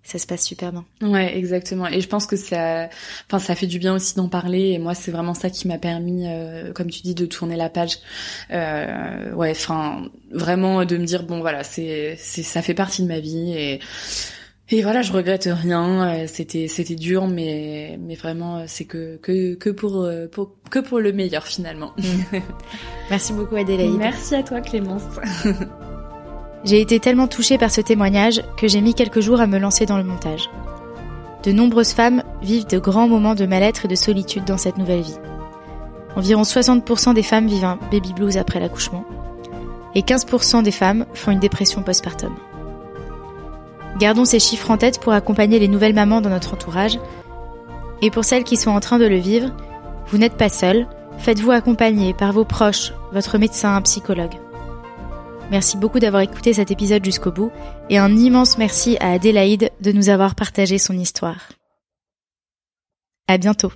[SPEAKER 1] ça se passe super bien.
[SPEAKER 2] Ouais, exactement. Et je pense que ça, enfin, ça fait du bien aussi d'en parler. Et moi, c'est vraiment ça qui m'a permis, euh, comme tu dis, de tourner la page. Euh, ouais, enfin, vraiment de me dire bon, voilà, c'est, c'est, ça fait partie de ma vie et. Et voilà, je regrette rien. Euh, c'était c'était dur, mais mais vraiment c'est que que que pour, euh, pour que pour le meilleur finalement.
[SPEAKER 1] Merci beaucoup Adélaïde.
[SPEAKER 2] Merci à toi Clémence.
[SPEAKER 1] J'ai été tellement touchée par ce témoignage que j'ai mis quelques jours à me lancer dans le montage. De nombreuses femmes vivent de grands moments de mal-être et de solitude dans cette nouvelle vie. Environ 60% des femmes vivent un baby blues après l'accouchement et 15% des femmes font une dépression postpartum. Gardons ces chiffres en tête pour accompagner les nouvelles mamans dans notre entourage. Et pour celles qui sont en train de le vivre, vous n'êtes pas seul, faites-vous accompagner par vos proches, votre médecin, un psychologue. Merci beaucoup d'avoir écouté cet épisode jusqu'au bout et un immense merci à Adélaïde de nous avoir partagé son histoire. À bientôt.